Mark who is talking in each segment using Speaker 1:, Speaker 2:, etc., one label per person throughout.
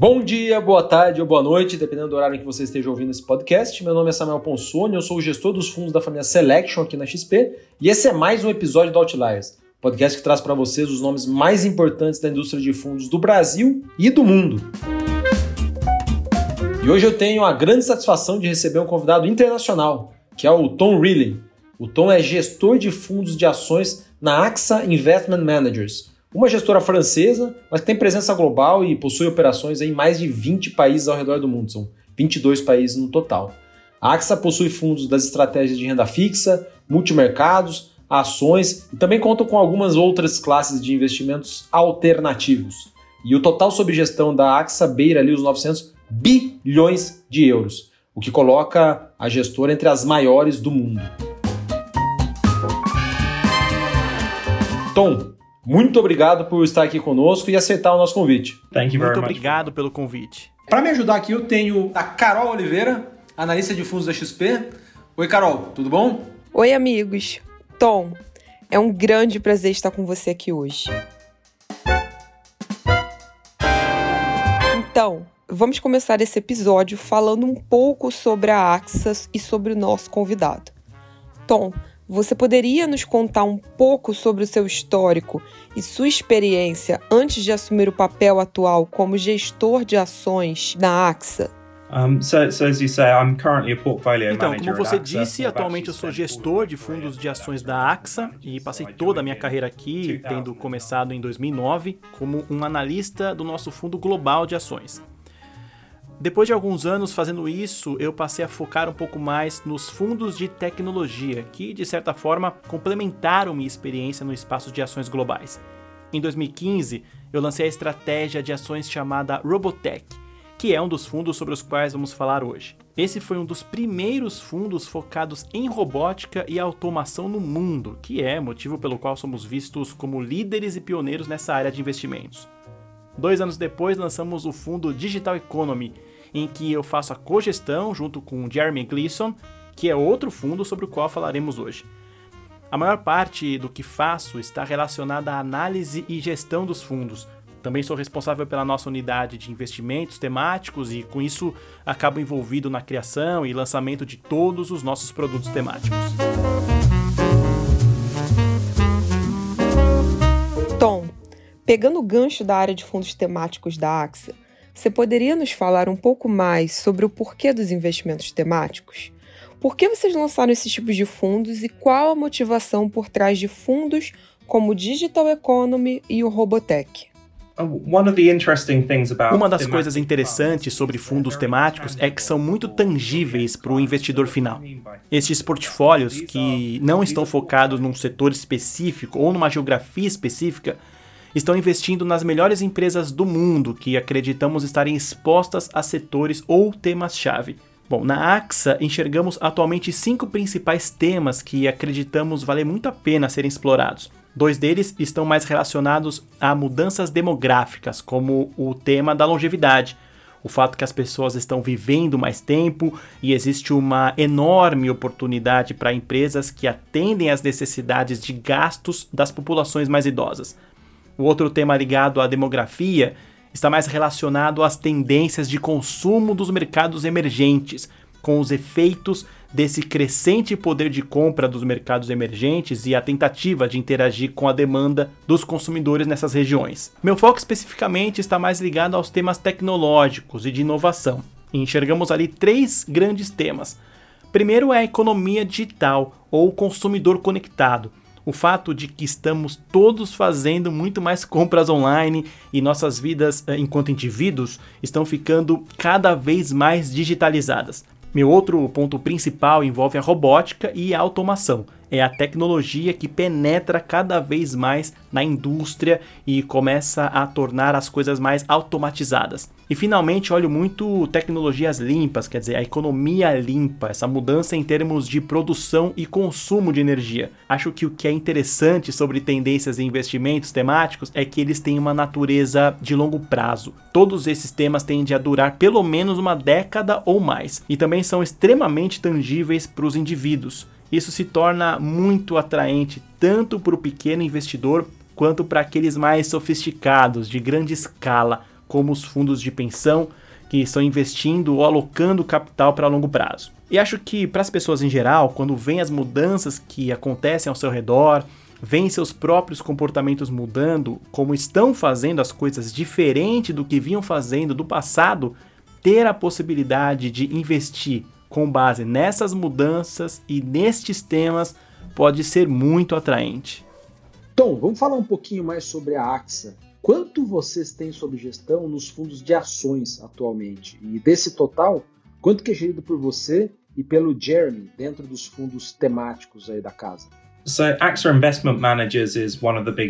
Speaker 1: Bom dia, boa tarde ou boa noite, dependendo do horário em que você esteja ouvindo esse podcast. Meu nome é Samuel Ponsoni, eu sou o gestor dos fundos da família Selection aqui na XP e esse é mais um episódio do Outliers, podcast que traz para vocês os nomes mais importantes da indústria de fundos do Brasil e do mundo. E hoje eu tenho a grande satisfação de receber um convidado internacional, que é o Tom Riley. O Tom é gestor de fundos de ações na AXA Investment Managers, uma gestora francesa, mas que tem presença global e possui operações em mais de 20 países ao redor do mundo, são 22 países no total. A AXA possui fundos das estratégias de renda fixa, multimercados, ações e também conta com algumas outras classes de investimentos alternativos. E o total sob gestão da AXA beira ali os 900 bilhões de euros, o que coloca a gestora entre as maiores do mundo. Tom, muito obrigado por estar aqui conosco e aceitar o nosso convite.
Speaker 2: Thank you very Muito obrigado pelo convite.
Speaker 1: Para me ajudar aqui, eu tenho a Carol Oliveira, analista de fundos da XP. Oi, Carol, tudo bom?
Speaker 3: Oi, amigos. Tom, é um grande prazer estar com você aqui hoje. Então, vamos começar esse episódio falando um pouco sobre a Axas e sobre o nosso convidado. Tom, você poderia nos contar um pouco sobre o seu histórico e sua experiência antes de assumir o papel atual como gestor de ações na AXA?
Speaker 2: Então, como você disse, atualmente eu sou gestor de fundos de ações da AXA e passei toda a minha carreira aqui, tendo começado em 2009, como um analista do nosso fundo global de ações. Depois de alguns anos fazendo isso, eu passei a focar um pouco mais nos fundos de tecnologia, que de certa forma complementaram minha experiência no espaço de ações globais. Em 2015, eu lancei a estratégia de ações chamada Robotech, que é um dos fundos sobre os quais vamos falar hoje. Esse foi um dos primeiros fundos focados em robótica e automação no mundo, que é motivo pelo qual somos vistos como líderes e pioneiros nessa área de investimentos. Dois anos depois, lançamos o fundo Digital Economy, em que eu faço a cogestão junto com Jeremy Gleason, que é outro fundo sobre o qual falaremos hoje. A maior parte do que faço está relacionada à análise e gestão dos fundos. Também sou responsável pela nossa unidade de investimentos temáticos e, com isso, acabo envolvido na criação e lançamento de todos os nossos produtos temáticos.
Speaker 3: Tom, pegando o gancho da área de fundos temáticos da AXA, você poderia nos falar um pouco mais sobre o porquê dos investimentos temáticos? Por que vocês lançaram esses tipos de fundos e qual a motivação por trás de fundos como o Digital Economy e o Robotech?
Speaker 2: Uma das coisas interessantes sobre fundos temáticos é que são muito tangíveis para o investidor final. Estes portfólios, que não estão focados num setor específico ou numa geografia específica, estão investindo nas melhores empresas do mundo que acreditamos estarem expostas a setores ou temas-chave. Bom, na AXA enxergamos atualmente cinco principais temas que acreditamos valer muito a pena serem explorados. Dois deles estão mais relacionados a mudanças demográficas, como o tema da longevidade, o fato que as pessoas estão vivendo mais tempo e existe uma enorme oportunidade para empresas que atendem às necessidades de gastos das populações mais idosas. O outro tema ligado à demografia está mais relacionado às tendências de consumo dos mercados emergentes, com os efeitos desse crescente poder de compra dos mercados emergentes e a tentativa de interagir com a demanda dos consumidores nessas regiões. Meu foco especificamente está mais ligado aos temas tecnológicos e de inovação. E enxergamos ali três grandes temas. Primeiro é a economia digital ou consumidor conectado, o fato de que estamos todos fazendo muito mais compras online e nossas vidas eh, enquanto indivíduos estão ficando cada vez mais digitalizadas. Meu outro ponto principal envolve a robótica e a automação é a tecnologia que penetra cada vez mais na indústria e começa a tornar as coisas mais automatizadas. E finalmente, olho muito tecnologias limpas, quer dizer, a economia limpa, essa mudança em termos de produção e consumo de energia. Acho que o que é interessante sobre tendências e investimentos temáticos é que eles têm uma natureza de longo prazo. Todos esses temas tendem a durar pelo menos uma década ou mais e também são extremamente tangíveis para os indivíduos. Isso se torna muito atraente tanto para o pequeno investidor quanto para aqueles mais sofisticados, de grande escala, como os fundos de pensão que estão investindo ou alocando capital para longo prazo. E acho que para as pessoas em geral, quando vêm as mudanças que acontecem ao seu redor, veem seus próprios comportamentos mudando, como estão fazendo as coisas diferente do que vinham fazendo do passado, ter a possibilidade de investir com base nessas mudanças e nestes temas pode ser muito atraente.
Speaker 1: Tom, vamos falar um pouquinho mais sobre a AXA. Quanto vocês têm sob gestão nos fundos de ações atualmente? E desse total, quanto que é gerido por você e pelo Jeremy dentro dos fundos temáticos aí da casa?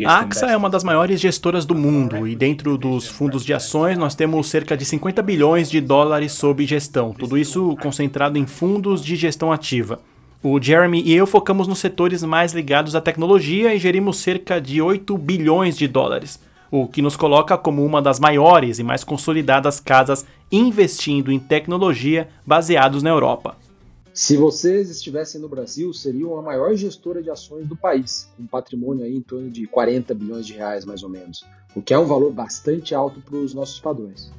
Speaker 2: A AXA é uma das maiores gestoras do mundo e dentro dos fundos de ações nós temos cerca de 50 bilhões de dólares sob gestão, tudo isso concentrado em fundos de gestão ativa. O Jeremy e eu focamos nos setores mais ligados à tecnologia e gerimos cerca de 8 bilhões de dólares, o que nos coloca como uma das maiores e mais consolidadas casas investindo em tecnologia baseados na Europa.
Speaker 1: Se vocês estivessem no Brasil, seriam a maior gestora de ações do país, com um patrimônio aí em torno de 40 bilhões de reais, mais ou menos, o que é um valor bastante alto para os nossos padrões.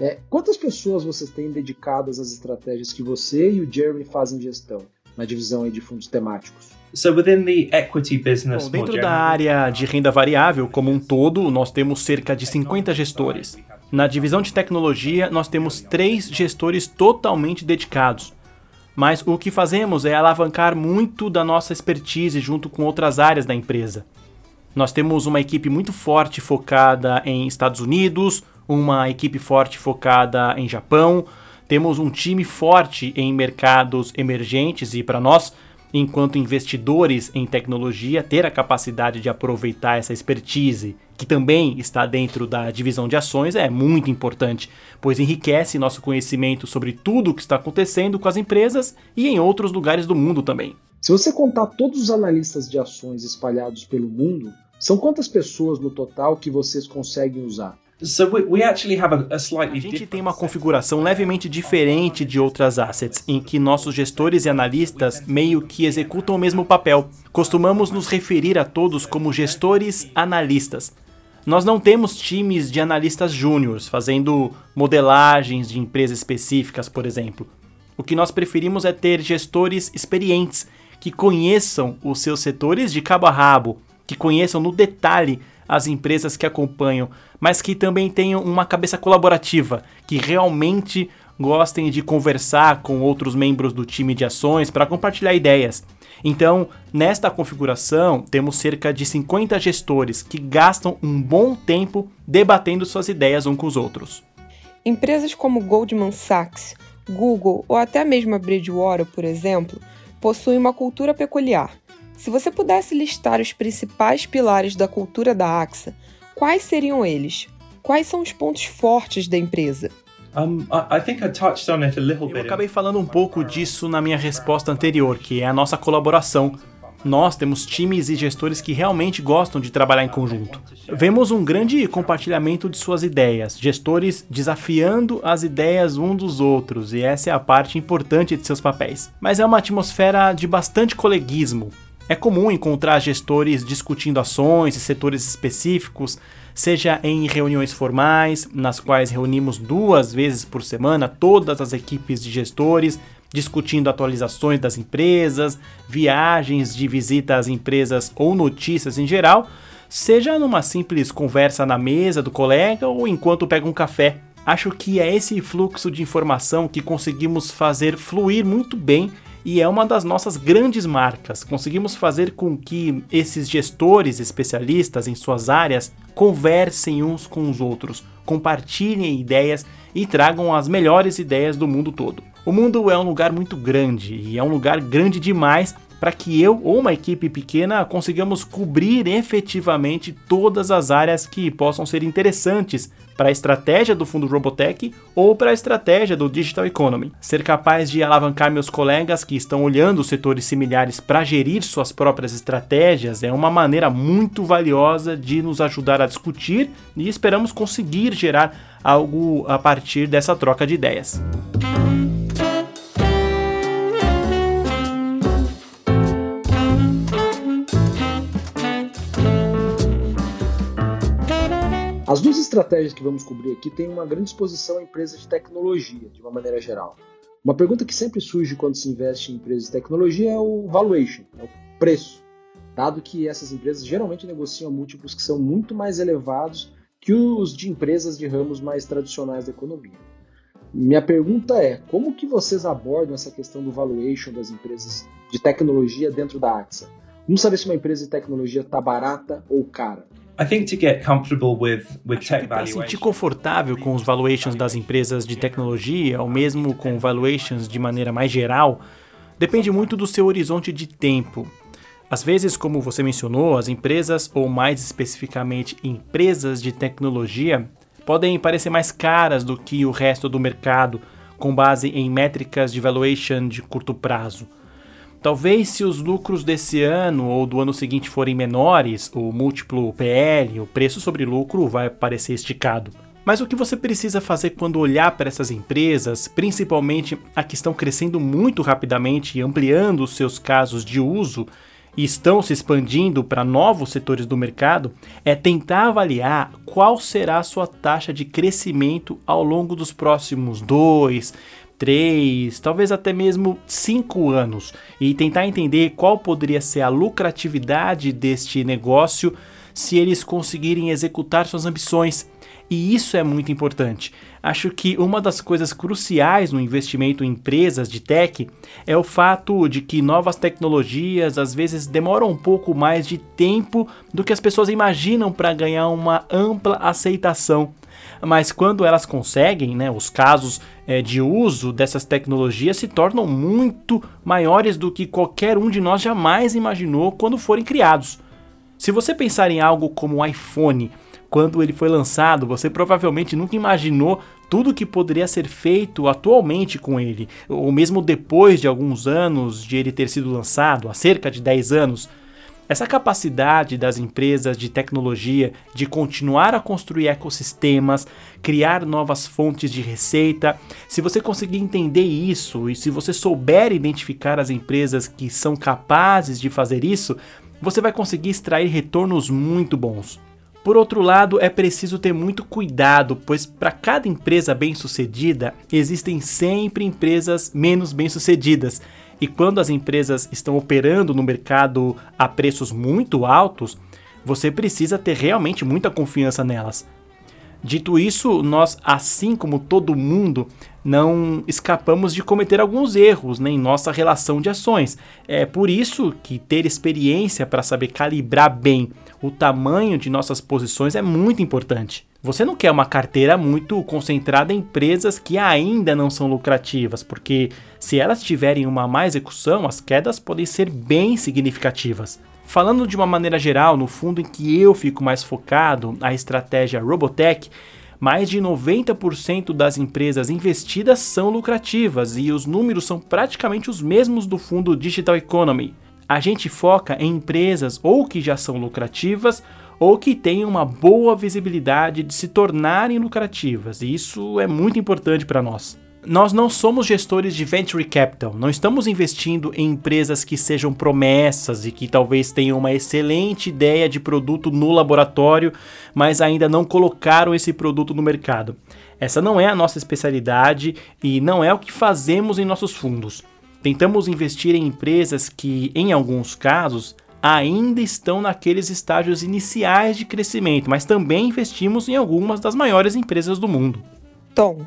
Speaker 1: É, quantas pessoas vocês têm dedicadas às estratégias que você e o Jeremy fazem gestão na divisão aí de fundos temáticos?
Speaker 2: So within the equity business Bom, dentro da área de renda variável como um todo, nós temos cerca de 50 gestores. Na divisão de tecnologia, nós temos três gestores totalmente dedicados. Mas o que fazemos é alavancar muito da nossa expertise junto com outras áreas da empresa. Nós temos uma equipe muito forte focada em Estados Unidos, uma equipe forte focada em Japão, temos um time forte em mercados emergentes e para nós enquanto investidores em tecnologia, ter a capacidade de aproveitar essa expertise, que também está dentro da divisão de ações, é muito importante, pois enriquece nosso conhecimento sobre tudo o que está acontecendo com as empresas e em outros lugares do mundo também.
Speaker 1: Se você contar todos os analistas de ações espalhados pelo mundo, são quantas pessoas no total que vocês conseguem usar?
Speaker 2: A gente tem uma configuração levemente diferente de outras assets, em que nossos gestores e analistas meio que executam o mesmo papel. Costumamos nos referir a todos como gestores analistas. Nós não temos times de analistas júniores fazendo modelagens de empresas específicas, por exemplo. O que nós preferimos é ter gestores experientes que conheçam os seus setores de cabo a rabo, que conheçam no detalhe as empresas que acompanham, mas que também tenham uma cabeça colaborativa, que realmente gostem de conversar com outros membros do time de ações para compartilhar ideias. Então, nesta configuração, temos cerca de 50 gestores que gastam um bom tempo debatendo suas ideias uns com os outros.
Speaker 3: Empresas como Goldman Sachs, Google ou até mesmo a Bridgewater, por exemplo, possuem uma cultura peculiar se você pudesse listar os principais pilares da cultura da AXA, quais seriam eles? Quais são os pontos fortes da empresa?
Speaker 2: Eu acabei falando um pouco disso na minha resposta anterior, que é a nossa colaboração. Nós temos times e gestores que realmente gostam de trabalhar em conjunto. Vemos um grande compartilhamento de suas ideias, gestores desafiando as ideias um dos outros, e essa é a parte importante de seus papéis. Mas é uma atmosfera de bastante coleguismo, é comum encontrar gestores discutindo ações e setores específicos, seja em reuniões formais, nas quais reunimos duas vezes por semana todas as equipes de gestores, discutindo atualizações das empresas, viagens de visita às empresas ou notícias em geral, seja numa simples conversa na mesa do colega ou enquanto pega um café. Acho que é esse fluxo de informação que conseguimos fazer fluir muito bem e é uma das nossas grandes marcas. Conseguimos fazer com que esses gestores especialistas em suas áreas conversem uns com os outros, compartilhem ideias e tragam as melhores ideias do mundo todo. O mundo é um lugar muito grande e é um lugar grande demais para que eu ou uma equipe pequena consigamos cobrir efetivamente todas as áreas que possam ser interessantes para a estratégia do fundo Robotech ou para a estratégia do Digital Economy. Ser capaz de alavancar meus colegas que estão olhando setores similares para gerir suas próprias estratégias é uma maneira muito valiosa de nos ajudar a discutir e esperamos conseguir gerar algo a partir dessa troca de ideias.
Speaker 1: As duas estratégias que vamos cobrir aqui têm uma grande exposição a empresas de tecnologia, de uma maneira geral. Uma pergunta que sempre surge quando se investe em empresas de tecnologia é o valuation, é o preço, dado que essas empresas geralmente negociam múltiplos que são muito mais elevados que os de empresas de ramos mais tradicionais da economia. Minha pergunta é, como que vocês abordam essa questão do valuation das empresas de tecnologia dentro da AXA? Vamos saber se uma empresa de tecnologia está barata ou cara.
Speaker 2: Para sentir confortável com os valuations das empresas de tecnologia, ou mesmo com valuations de maneira mais geral, depende muito do seu horizonte de tempo. Às vezes, como você mencionou, as empresas, ou mais especificamente empresas de tecnologia, podem parecer mais caras do que o resto do mercado, com base em métricas de valuation de curto prazo. Talvez se os lucros desse ano ou do ano seguinte forem menores, o múltiplo PL, o preço sobre lucro, vai parecer esticado. Mas o que você precisa fazer quando olhar para essas empresas, principalmente a que estão crescendo muito rapidamente e ampliando os seus casos de uso e estão se expandindo para novos setores do mercado, é tentar avaliar qual será a sua taxa de crescimento ao longo dos próximos dois, três, talvez até mesmo cinco anos e tentar entender qual poderia ser a lucratividade deste negócio se eles conseguirem executar suas ambições. E isso é muito importante. Acho que uma das coisas cruciais no investimento em empresas de tech é o fato de que novas tecnologias às vezes demoram um pouco mais de tempo do que as pessoas imaginam para ganhar uma ampla aceitação mas quando elas conseguem, né, os casos é, de uso dessas tecnologias se tornam muito maiores do que qualquer um de nós jamais imaginou quando forem criados. Se você pensar em algo como o iPhone, quando ele foi lançado, você provavelmente nunca imaginou tudo que poderia ser feito atualmente com ele, ou mesmo depois de alguns anos de ele ter sido lançado, há cerca de 10 anos. Essa capacidade das empresas de tecnologia de continuar a construir ecossistemas, criar novas fontes de receita, se você conseguir entender isso e se você souber identificar as empresas que são capazes de fazer isso, você vai conseguir extrair retornos muito bons. Por outro lado, é preciso ter muito cuidado, pois para cada empresa bem-sucedida, existem sempre empresas menos bem-sucedidas. E quando as empresas estão operando no mercado a preços muito altos, você precisa ter realmente muita confiança nelas. Dito isso, nós, assim como todo mundo, não escapamos de cometer alguns erros né, em nossa relação de ações. É por isso que ter experiência para saber calibrar bem o tamanho de nossas posições é muito importante. Você não quer uma carteira muito concentrada em empresas que ainda não são lucrativas, porque se elas tiverem uma má execução, as quedas podem ser bem significativas. Falando de uma maneira geral, no fundo em que eu fico mais focado, a estratégia Robotech, mais de 90% das empresas investidas são lucrativas e os números são praticamente os mesmos do fundo Digital Economy. A gente foca em empresas ou que já são lucrativas ou que tenham uma boa visibilidade de se tornarem lucrativas, e isso é muito importante para nós. Nós não somos gestores de venture capital, não estamos investindo em empresas que sejam promessas e que talvez tenham uma excelente ideia de produto no laboratório, mas ainda não colocaram esse produto no mercado. Essa não é a nossa especialidade e não é o que fazemos em nossos fundos. Tentamos investir em empresas que, em alguns casos, ainda estão naqueles estágios iniciais de crescimento, mas também investimos em algumas das maiores empresas do mundo.
Speaker 3: Tom,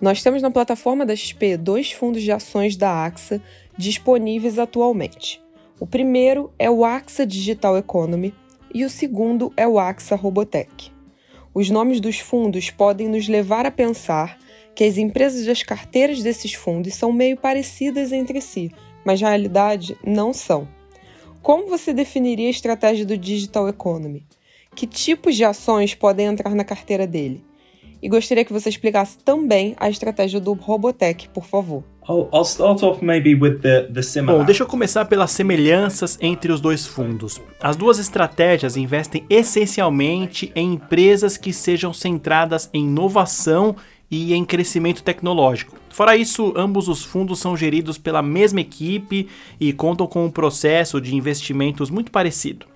Speaker 3: nós temos na plataforma da XP dois fundos de ações da AXA disponíveis atualmente. O primeiro é o AXA Digital Economy e o segundo é o AXA Robotech. Os nomes dos fundos podem nos levar a pensar que as empresas das carteiras desses fundos são meio parecidas entre si, mas na realidade não são. Como você definiria a estratégia do Digital Economy? Que tipos de ações podem entrar na carteira dele? E gostaria que você explicasse também a estratégia do Robotech, por favor.
Speaker 2: Bom, deixa eu começar pelas semelhanças entre os dois fundos. As duas estratégias investem essencialmente em empresas que sejam centradas em inovação e em crescimento tecnológico. Fora isso, ambos os fundos são geridos pela mesma equipe e contam com um processo de investimentos muito parecido.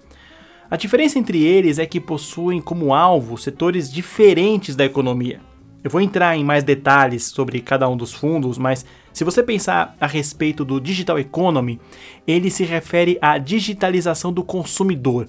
Speaker 2: A diferença entre eles é que possuem como alvo setores diferentes da economia. Eu vou entrar em mais detalhes sobre cada um dos fundos, mas se você pensar a respeito do Digital Economy, ele se refere à digitalização do consumidor.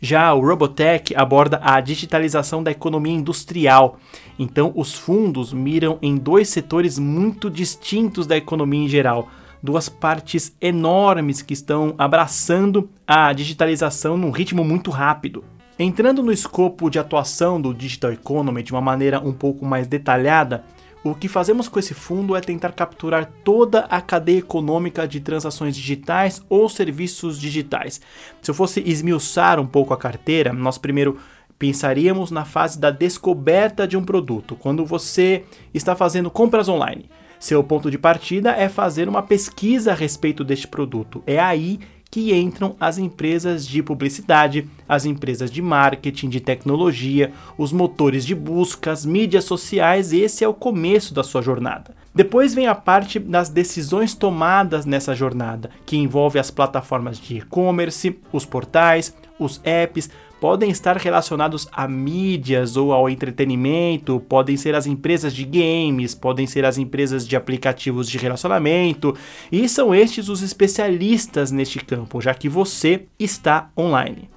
Speaker 2: Já o Robotech aborda a digitalização da economia industrial. Então, os fundos miram em dois setores muito distintos da economia em geral, duas partes enormes que estão abraçando a digitalização num ritmo muito rápido. Entrando no escopo de atuação do Digital Economy de uma maneira um pouco mais detalhada, o que fazemos com esse fundo é tentar capturar toda a cadeia econômica de transações digitais ou serviços digitais. Se eu fosse esmiuçar um pouco a carteira, nós primeiro pensaríamos na fase da descoberta de um produto, quando você está fazendo compras online. Seu ponto de partida é fazer uma pesquisa a respeito deste produto. É aí que entram as empresas de publicidade, as empresas de marketing, de tecnologia, os motores de busca, as mídias sociais, esse é o começo da sua jornada. Depois vem a parte das decisões tomadas nessa jornada, que envolve as plataformas de e-commerce, os portais, os apps, podem estar relacionados a mídias ou ao entretenimento, podem ser as empresas de games, podem ser as empresas de aplicativos de relacionamento, e são estes os especialistas neste campo, já que você está online.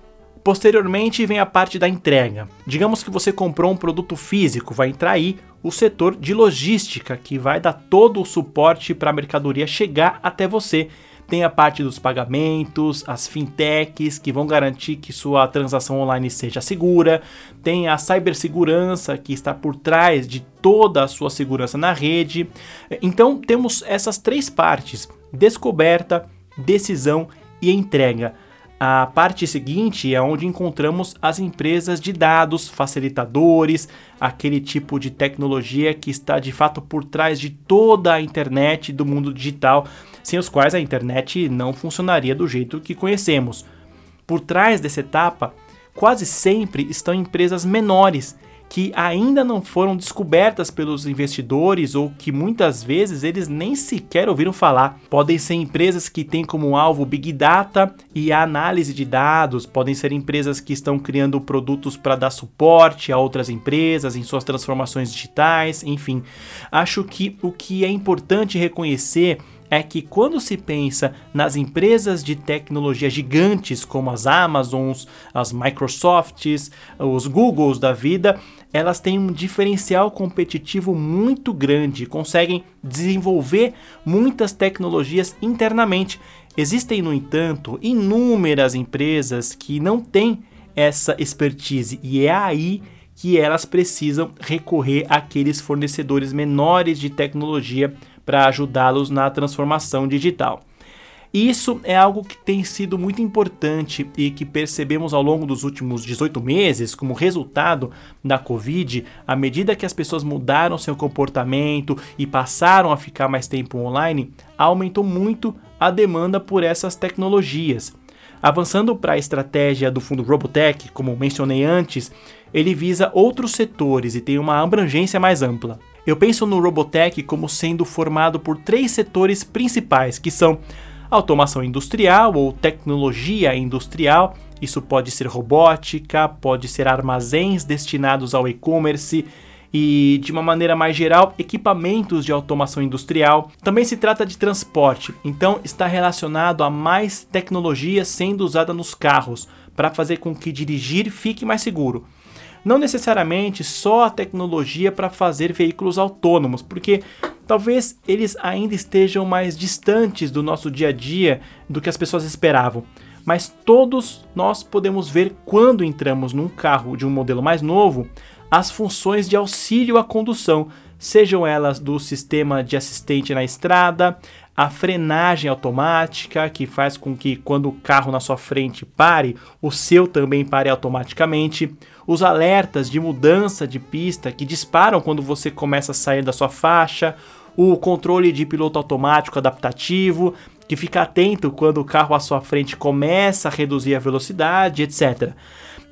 Speaker 2: Posteriormente vem a parte da entrega. Digamos que você comprou um produto físico, vai entrar aí o setor de logística, que vai dar todo o suporte para a mercadoria chegar até você tem a parte dos pagamentos, as fintechs que vão garantir que sua transação online seja segura, tem a cibersegurança que está por trás de toda a sua segurança na rede. Então temos essas três partes: descoberta, decisão e entrega. A parte seguinte é onde encontramos as empresas de dados, facilitadores, aquele tipo de tecnologia que está de fato por trás de toda a internet do mundo digital, sem os quais a internet não funcionaria do jeito que conhecemos. Por trás dessa etapa, quase sempre estão empresas menores que ainda não foram descobertas pelos investidores ou que muitas vezes eles nem sequer ouviram falar. Podem ser empresas que têm como alvo Big Data e a análise de dados, podem ser empresas que estão criando produtos para dar suporte a outras empresas em suas transformações digitais, enfim. Acho que o que é importante reconhecer é que quando se pensa nas empresas de tecnologia gigantes como as Amazons, as Microsofts, os Googles da vida, elas têm um diferencial competitivo muito grande, conseguem desenvolver muitas tecnologias internamente. Existem, no entanto, inúmeras empresas que não têm essa expertise e é aí que elas precisam recorrer àqueles fornecedores menores de tecnologia para ajudá-los na transformação digital. Isso é algo que tem sido muito importante e que percebemos ao longo dos últimos 18 meses como resultado da Covid, à medida que as pessoas mudaram seu comportamento e passaram a ficar mais tempo online, aumentou muito a demanda por essas tecnologias. Avançando para a estratégia do fundo Robotech, como mencionei antes, ele visa outros setores e tem uma abrangência mais ampla. Eu penso no Robotech como sendo formado por três setores principais, que são automação industrial ou tecnologia industrial. Isso pode ser robótica, pode ser armazéns destinados ao e-commerce e, de uma maneira mais geral, equipamentos de automação industrial. Também se trata de transporte, então está relacionado a mais tecnologia sendo usada nos carros para fazer com que dirigir fique mais seguro não necessariamente só a tecnologia para fazer veículos autônomos, porque talvez eles ainda estejam mais distantes do nosso dia a dia do que as pessoas esperavam. Mas todos nós podemos ver quando entramos num carro de um modelo mais novo as funções de auxílio à condução, sejam elas do sistema de assistente na estrada, a frenagem automática, que faz com que quando o carro na sua frente pare, o seu também pare automaticamente, os alertas de mudança de pista que disparam quando você começa a sair da sua faixa, o controle de piloto automático adaptativo, que fica atento quando o carro à sua frente começa a reduzir a velocidade, etc.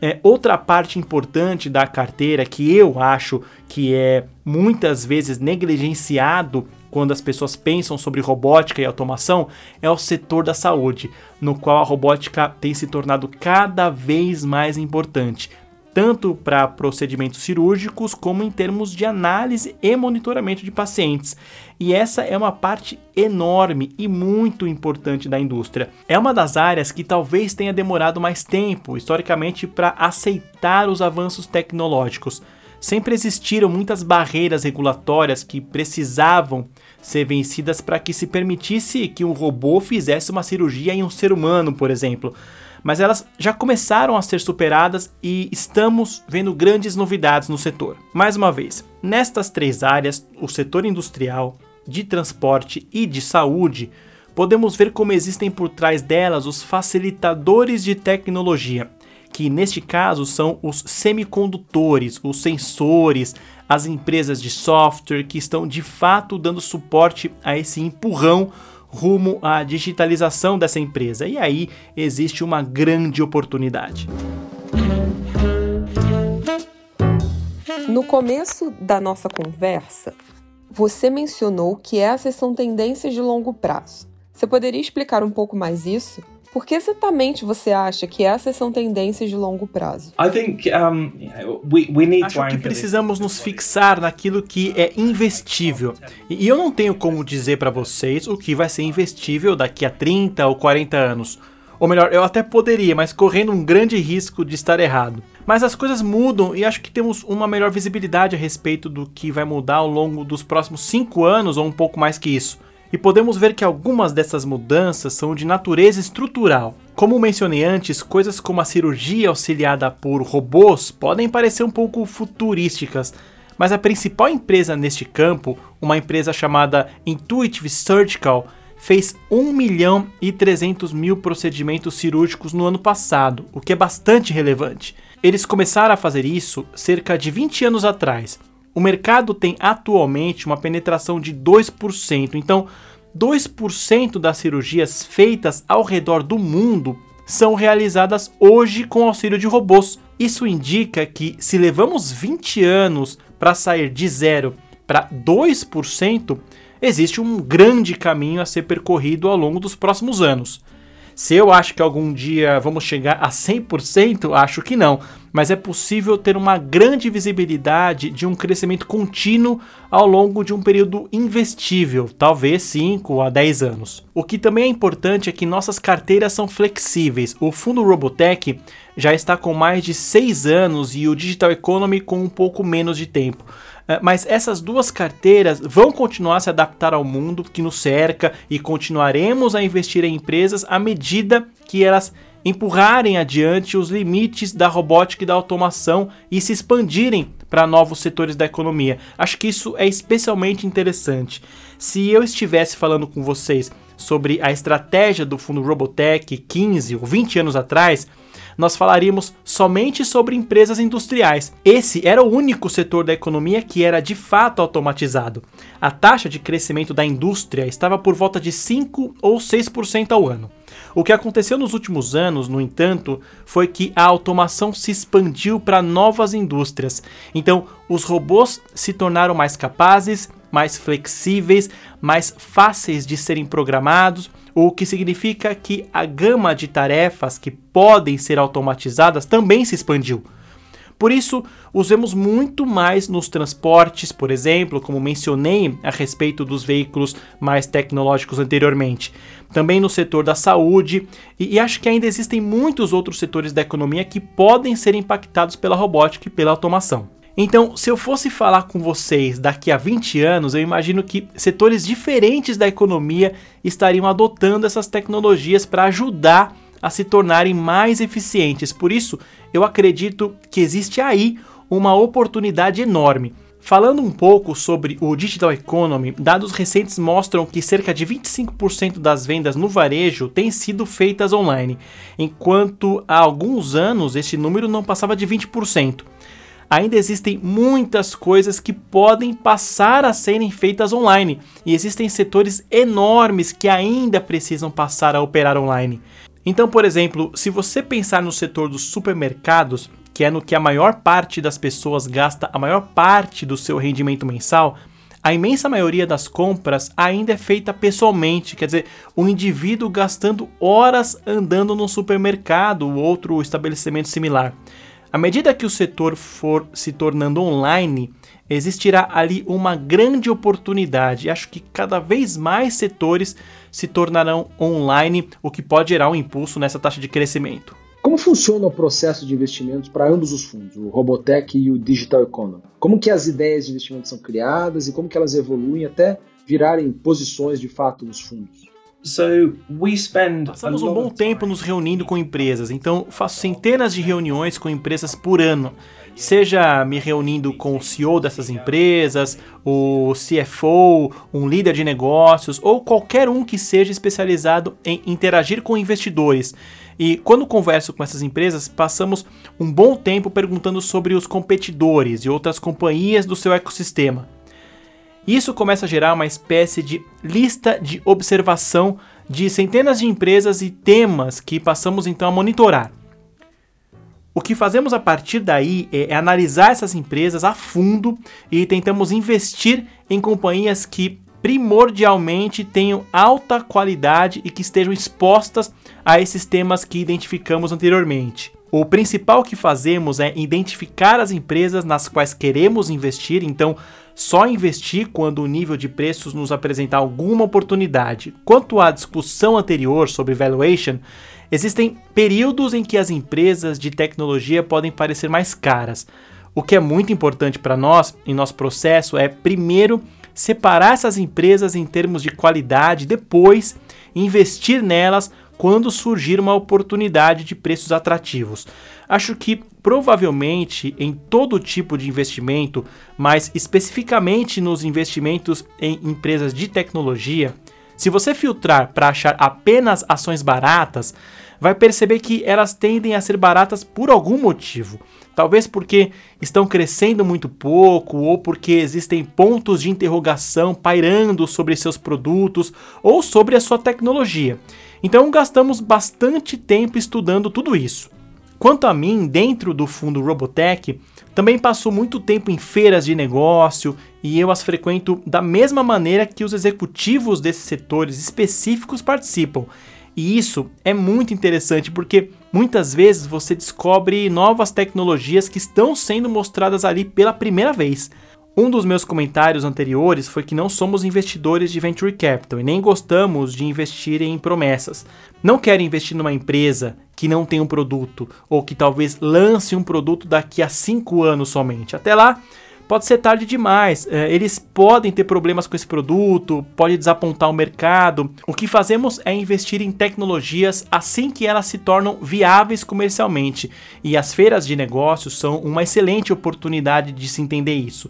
Speaker 2: É, outra parte importante da carteira que eu acho que é muitas vezes negligenciado quando as pessoas pensam sobre robótica e automação é o setor da saúde, no qual a robótica tem se tornado cada vez mais importante, tanto para procedimentos cirúrgicos como em termos de análise e monitoramento de pacientes. E essa é uma parte enorme e muito importante da indústria. É uma das áreas que talvez tenha demorado mais tempo, historicamente, para aceitar os avanços tecnológicos sempre existiram muitas barreiras regulatórias que precisavam ser vencidas para que se permitisse que um robô fizesse uma cirurgia em um ser humano, por exemplo. Mas elas já começaram a ser superadas e estamos vendo grandes novidades no setor. Mais uma vez, nestas três áreas, o setor industrial, de transporte e de saúde, podemos ver como existem por trás delas os facilitadores de tecnologia que neste caso são os semicondutores, os sensores, as empresas de software que estão de fato dando suporte a esse empurrão rumo à digitalização dessa empresa. E aí existe uma grande oportunidade.
Speaker 3: No começo da nossa conversa, você mencionou que essas são tendências de longo prazo. Você poderia explicar um pouco mais isso? Por que exatamente você acha que essas são tendências de longo prazo?
Speaker 2: Acho que precisamos nos fixar naquilo que é investível. E eu não tenho como dizer para vocês o que vai ser investível daqui a 30 ou 40 anos. Ou melhor, eu até poderia, mas correndo um grande risco de estar errado. Mas as coisas mudam e acho que temos uma melhor visibilidade a respeito do que vai mudar ao longo dos próximos 5 anos ou um pouco mais que isso e podemos ver que algumas dessas mudanças são de natureza estrutural. Como mencionei antes, coisas como a cirurgia auxiliada por robôs podem parecer um pouco futurísticas, mas a principal empresa neste campo, uma empresa chamada Intuitive Surgical, fez 1 milhão e 300 mil procedimentos cirúrgicos no ano passado, o que é bastante relevante. Eles começaram a fazer isso cerca de 20 anos atrás, o mercado tem atualmente uma penetração de 2%, então 2% das cirurgias feitas ao redor do mundo são realizadas hoje com auxílio de robôs. Isso indica que se levamos 20 anos para sair de 0 para 2%, existe um grande caminho a ser percorrido ao longo dos próximos anos. Se eu acho que algum dia vamos chegar a 100%, acho que não, mas é possível ter uma grande visibilidade de um crescimento contínuo ao longo de um período investível, talvez 5 a 10 anos. O que também é importante é que nossas carteiras são flexíveis. O fundo Robotech já está com mais de 6 anos e o Digital Economy com um pouco menos de tempo. É, mas essas duas carteiras vão continuar a se adaptar ao mundo que nos cerca e continuaremos a investir em empresas à medida que elas empurrarem adiante os limites da robótica e da automação e se expandirem para novos setores da economia. Acho que isso é especialmente interessante. Se eu estivesse falando com vocês sobre a estratégia do fundo Robotech 15 ou 20 anos atrás, nós falaríamos somente sobre empresas industriais. Esse era o único setor da economia que era de fato automatizado. A taxa de crescimento da indústria estava por volta de 5 ou 6% ao ano. O que aconteceu nos últimos anos, no entanto, foi que a automação se expandiu para novas indústrias. Então, os robôs se tornaram mais capazes, mais flexíveis, mais fáceis de serem programados, o que significa que a gama de tarefas que podem ser automatizadas também se expandiu. Por isso, usemos muito mais nos transportes, por exemplo, como mencionei a respeito dos veículos mais tecnológicos anteriormente. Também no setor da saúde, e, e, acho que ainda existem muitos outros setores da economia que podem ser impactados pela robótica e pela automação. Então, se eu fosse falar com vocês daqui a 20 anos, eu imagino que setores diferentes da economia estariam adotando essas tecnologias para ajudar a se tornarem mais eficientes. Por isso, eu acredito que existe aí uma oportunidade enorme. Falando um pouco sobre o Digital Economy, dados recentes mostram que cerca de 25% das vendas no varejo têm sido feitas online, enquanto há alguns anos esse número não passava de 20% ainda existem muitas coisas que podem passar a serem feitas online e existem setores enormes que ainda precisam passar a operar online. Então, por exemplo, se você pensar no setor dos supermercados, que é no que a maior parte das pessoas gasta a maior parte do seu rendimento mensal, a imensa maioria das compras ainda é feita pessoalmente, quer dizer, o indivíduo gastando horas andando num supermercado ou outro estabelecimento similar. À medida que o setor for se tornando online, existirá ali uma grande oportunidade. Acho que cada vez mais setores se tornarão online, o que pode gerar um impulso nessa taxa de crescimento.
Speaker 1: Como funciona o processo de investimentos para ambos os fundos, o Robotech e o Digital Economy? Como que as ideias de investimento são criadas e como que elas evoluem até virarem posições de fato nos fundos?
Speaker 2: Passamos um bom tempo nos reunindo com empresas, então faço centenas de reuniões com empresas por ano seja me reunindo com o CEO dessas empresas, o CFO, um líder de negócios ou qualquer um que seja especializado em interagir com investidores. E quando converso com essas empresas, passamos um bom tempo perguntando sobre os competidores e outras companhias do seu ecossistema. Isso começa a gerar uma espécie de lista de observação de centenas de empresas e temas que passamos então a monitorar. O que fazemos a partir daí é, é, analisar essas empresas a fundo e tentamos investir em companhias que primordialmente tenham alta qualidade e que estejam expostas a esses temas que identificamos anteriormente. O principal que fazemos é identificar as empresas nas quais queremos investir, então só investir quando o nível de preços nos apresentar alguma oportunidade. Quanto à discussão anterior sobre valuation, Existem períodos em que as empresas de tecnologia podem parecer mais caras. O que é muito importante para nós, em nosso processo, é primeiro separar essas empresas em termos de qualidade, depois investir nelas quando surgir uma oportunidade de preços atrativos. Acho que provavelmente em todo tipo de investimento, mas especificamente nos investimentos em empresas de tecnologia, se você filtrar para achar apenas ações baratas, vai perceber que elas tendem a ser baratas por algum motivo. Talvez porque estão crescendo muito pouco, ou porque existem pontos de interrogação pairando sobre seus produtos ou sobre a sua tecnologia. Então gastamos bastante tempo estudando tudo isso. Quanto a mim, dentro do fundo Robotech, também passou muito tempo em feiras de negócio e eu as frequento da mesma maneira que os executivos desses setores específicos participam. E isso é muito interessante porque muitas vezes você descobre novas tecnologias que estão sendo mostradas ali pela primeira vez. Um dos meus comentários anteriores foi que não somos investidores de venture capital e nem gostamos de investir em promessas. Não quero investir numa empresa que não tem um produto ou que talvez lance um produto daqui a cinco anos somente. Até lá, pode ser tarde demais. É, eles podem ter problemas com esse produto, pode desapontar o mercado. O que fazemos é investir em tecnologias assim que elas se tornam viáveis comercialmente. E as feiras de negócios são uma excelente oportunidade de se entender isso.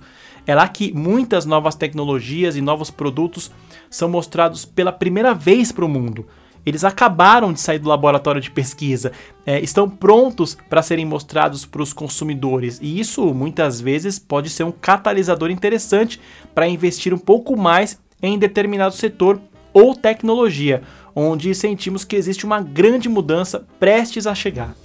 Speaker 2: É lá que muitas novas tecnologias e novos produtos são mostrados pela primeira vez para o mundo. Eles acabaram de sair do laboratório de pesquisa, é, estão prontos para serem mostrados para os consumidores, e isso muitas vezes pode ser um catalisador interessante para investir um pouco mais em determinado setor ou tecnologia, onde sentimos que existe uma grande mudança prestes a chegar.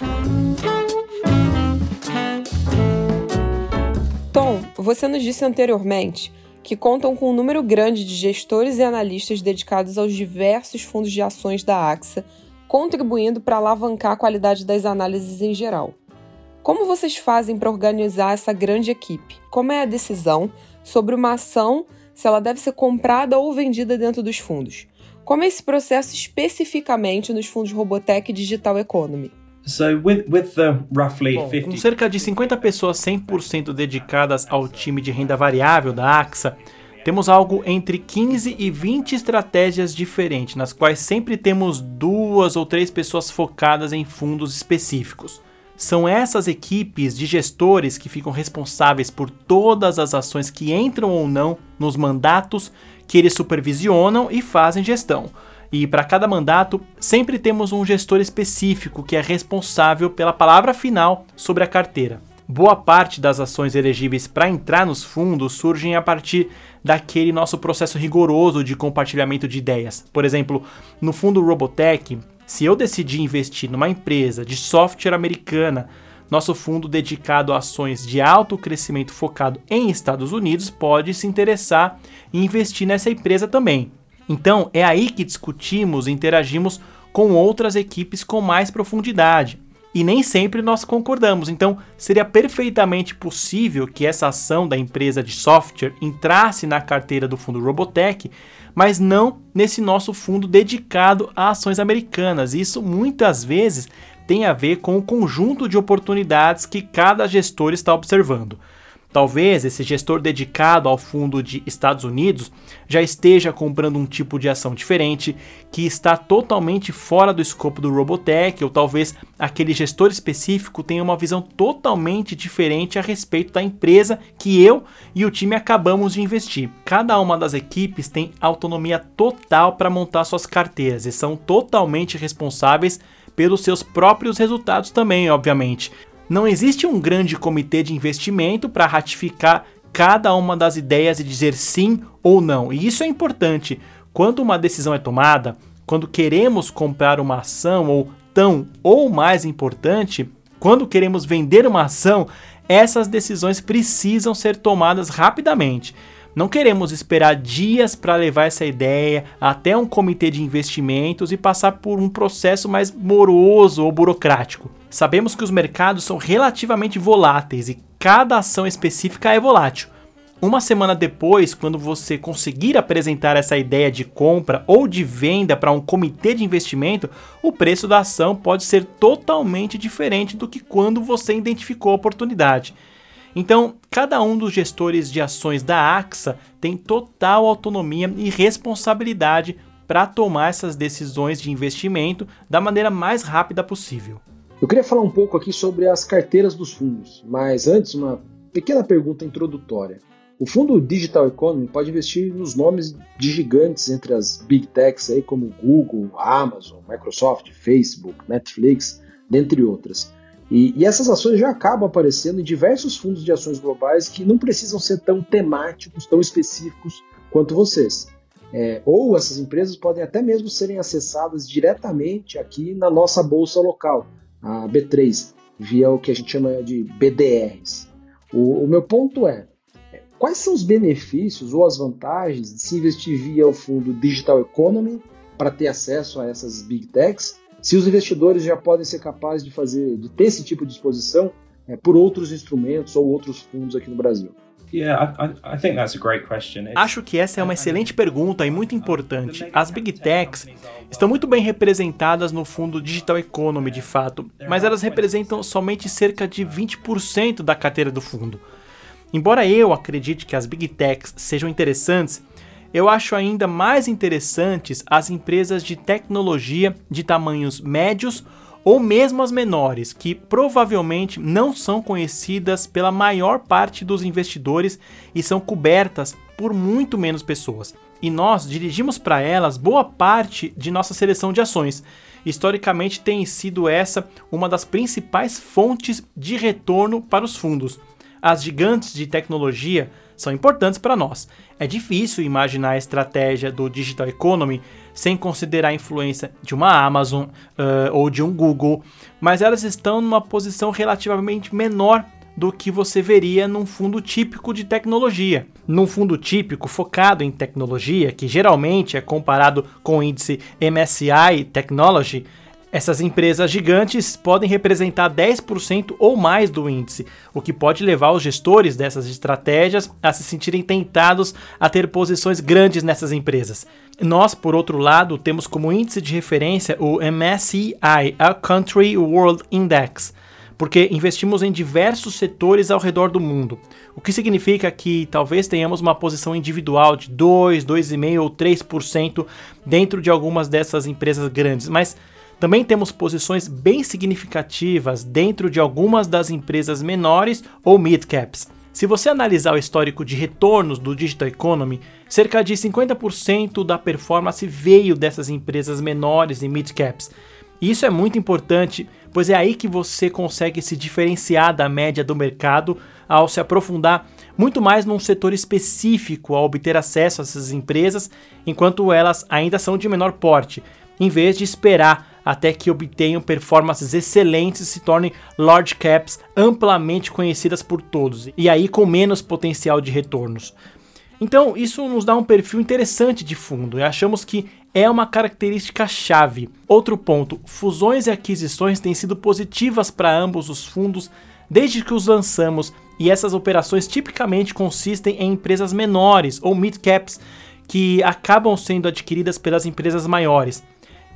Speaker 3: Tom, você nos disse anteriormente que contam com um número grande de gestores e analistas dedicados aos diversos fundos de ações da AXA, contribuindo para alavancar a qualidade das análises em geral. Como vocês fazem para organizar essa grande equipe? Como é a decisão sobre uma ação, se ela deve ser comprada ou vendida dentro dos fundos? Como é esse processo especificamente nos fundos Robotech e Digital Economy?
Speaker 2: Bom, com cerca de 50 pessoas 100% dedicadas ao time de renda variável da AXA, temos algo entre 15 e 20 estratégias diferentes, nas quais sempre temos duas ou três pessoas focadas em fundos específicos. São essas equipes de gestores que ficam responsáveis por todas as ações que entram ou não nos mandatos que eles supervisionam e fazem gestão. E para cada mandato, sempre temos um gestor específico que é responsável pela palavra final sobre a carteira. Boa parte das ações elegíveis para entrar nos fundos surgem a partir daquele nosso processo rigoroso de compartilhamento de ideias. Por exemplo, no fundo Robotech, se eu decidir investir numa empresa de software americana nosso fundo dedicado a ações de alto crescimento focado em Estados Unidos pode se interessar em investir nessa empresa também. Então, é aí que discutimos e interagimos com outras equipes com mais profundidade. E nem sempre nós concordamos, então seria perfeitamente possível que essa ação da empresa de software entrasse na carteira do fundo Robotech, mas não nesse nosso fundo dedicado a ações americanas. Isso muitas vezes tem a ver com o conjunto de oportunidades que cada gestor está observando. Talvez esse gestor dedicado ao fundo de Estados Unidos já esteja comprando um tipo de ação diferente, que está totalmente fora do escopo do Robotech, ou talvez aquele gestor específico tenha uma visão totalmente diferente a respeito da empresa que eu e o time acabamos de investir. Cada uma das equipes tem autonomia total para montar suas carteiras e são totalmente responsáveis pelos seus próprios resultados também, obviamente. Não existe um grande comitê de investimento para ratificar cada uma das ideias e dizer sim ou não. E isso é importante. Quando uma decisão é tomada, quando queremos comprar uma ação ou tão ou mais importante, quando queremos vender uma ação, essas decisões precisam ser tomadas rapidamente. Não queremos esperar dias para levar essa ideia até um comitê de investimentos e passar por um processo mais moroso ou burocrático. Sabemos que os mercados são relativamente voláteis e cada ação específica é volátil. Uma semana depois, quando você conseguir apresentar essa ideia de compra ou de venda para um comitê de investimento, o preço da ação pode ser totalmente diferente do que quando você identificou a oportunidade. Então, cada um dos gestores de ações da AXA tem total autonomia e responsabilidade para tomar essas decisões de investimento da maneira mais rápida possível.
Speaker 1: Eu queria falar um pouco aqui sobre as carteiras dos fundos, mas antes, uma pequena pergunta introdutória. O fundo Digital Economy pode investir nos nomes de gigantes entre as big techs aí como Google, Amazon, Microsoft, Facebook, Netflix, dentre outras. E, e, essas ações já acabam aparecendo em diversos fundos de ações globais que não precisam ser tão temáticos, tão específicos quanto vocês. É, ou essas empresas podem até mesmo serem acessadas diretamente aqui na nossa bolsa local, a B3, via o que a gente chama de BDRs. O, o meu ponto é, quais são os benefícios ou as vantagens de se investir via o fundo Digital Economy para ter acesso a essas big techs se os investidores já podem ser capazes de fazer, de ter esse tipo de exposição é, por outros instrumentos ou outros fundos aqui no Brasil?
Speaker 2: Acho que essa é uma excelente pergunta e muito importante. As Big Techs estão muito bem representadas no fundo Digital Economy, de fato, mas elas representam somente cerca de 20% da carteira do fundo. Embora eu acredite que as Big Techs sejam interessantes, eu acho ainda mais interessantes as empresas de tecnologia de tamanhos médios ou mesmo as menores, que provavelmente não são conhecidas pela maior parte dos investidores e são cobertas por muito menos pessoas. E nós dirigimos para elas boa parte de nossa seleção de ações. Historicamente tem sido essa uma das principais fontes de retorno para os fundos. As gigantes de tecnologia são importantes para nós. É difícil imaginar a estratégia do digital economy sem considerar a influência de uma Amazon uh, ou de um Google, mas elas estão numa posição relativamente menor do que você veria num fundo típico de tecnologia. Num fundo típico focado em tecnologia, que geralmente é comparado com o índice MSCI Technology, essas empresas gigantes podem representar 10% ou mais do índice, o que pode levar os gestores dessas estratégias a se sentirem tentados a ter posições grandes nessas empresas. Nós, por outro lado, temos como índice de referência o MSCI, a Country World Index, porque investimos em diversos setores ao redor do mundo, o que significa que talvez tenhamos uma posição individual de 2, 2,5 ou 3% dentro de algumas dessas empresas grandes, mas também temos posições bem significativas dentro de algumas das empresas menores ou mid-caps. Se você analisar o histórico de retornos do Digital Economy, cerca de 50% da performance veio dessas empresas menores e mid-caps. Isso é muito importante, pois é aí que você consegue se diferenciar da média do mercado ao se aprofundar muito mais num setor específico ao obter acesso a essas empresas, enquanto elas ainda são de menor porte, em vez de esperar até que obtenham performances excelentes e se tornem large caps amplamente conhecidas por todos, e aí com menos potencial de retornos. Então, isso nos dá um perfil interessante de fundo e achamos que é uma característica chave. Outro ponto: fusões e aquisições têm sido positivas para ambos os fundos desde que os lançamos, e essas operações tipicamente consistem em empresas menores ou mid-caps que acabam sendo adquiridas pelas empresas maiores.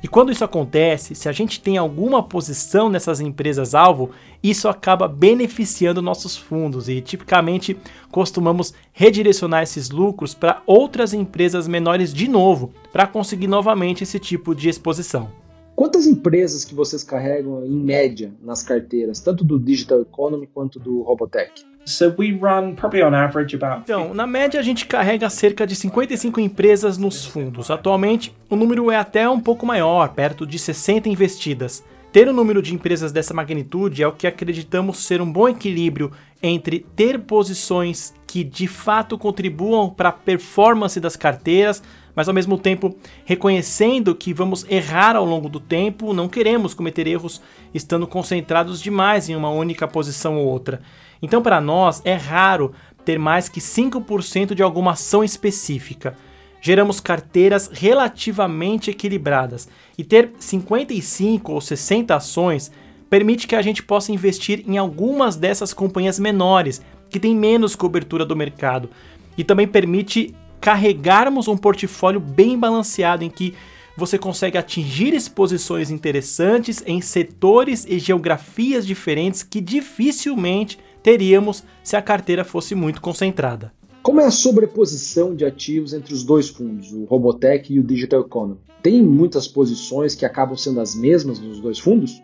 Speaker 2: E quando isso acontece, se a gente tem alguma posição nessas empresas-alvo, isso acaba beneficiando nossos fundos e tipicamente costumamos redirecionar esses lucros para outras empresas menores de novo, para conseguir novamente esse tipo de exposição.
Speaker 1: Quantas empresas que vocês carregam em média nas carteiras, tanto do Digital Economy quanto do Robotech?
Speaker 2: So we run probably on average about Então, na média a gente carrega cerca de 55 empresas nos fundos. Atualmente, o número é até um pouco maior, perto de 60 investidas. Ter um número de empresas dessa magnitude é o que acreditamos ser um bom equilíbrio entre ter posições que de fato contribuam para a performance das carteiras, mas ao mesmo tempo reconhecendo que vamos errar ao longo do tempo, não queremos cometer erros estando concentrados demais em uma única posição ou outra. Então, para nós, é raro ter mais que 5% de alguma ação específica. Geramos carteiras relativamente equilibradas e ter 55 ou 60 ações permite que a gente possa investir em algumas dessas companhias menores que têm menos cobertura do mercado e também permite carregarmos um portfólio bem balanceado em que você consegue atingir exposições interessantes em setores e geografias diferentes que dificilmente teríamos se a carteira fosse muito concentrada.
Speaker 1: Como é a sobreposição de ativos entre os dois fundos, o Robotech e o Digital Economy? Tem muitas posições que acabam sendo as mesmas nos dois fundos?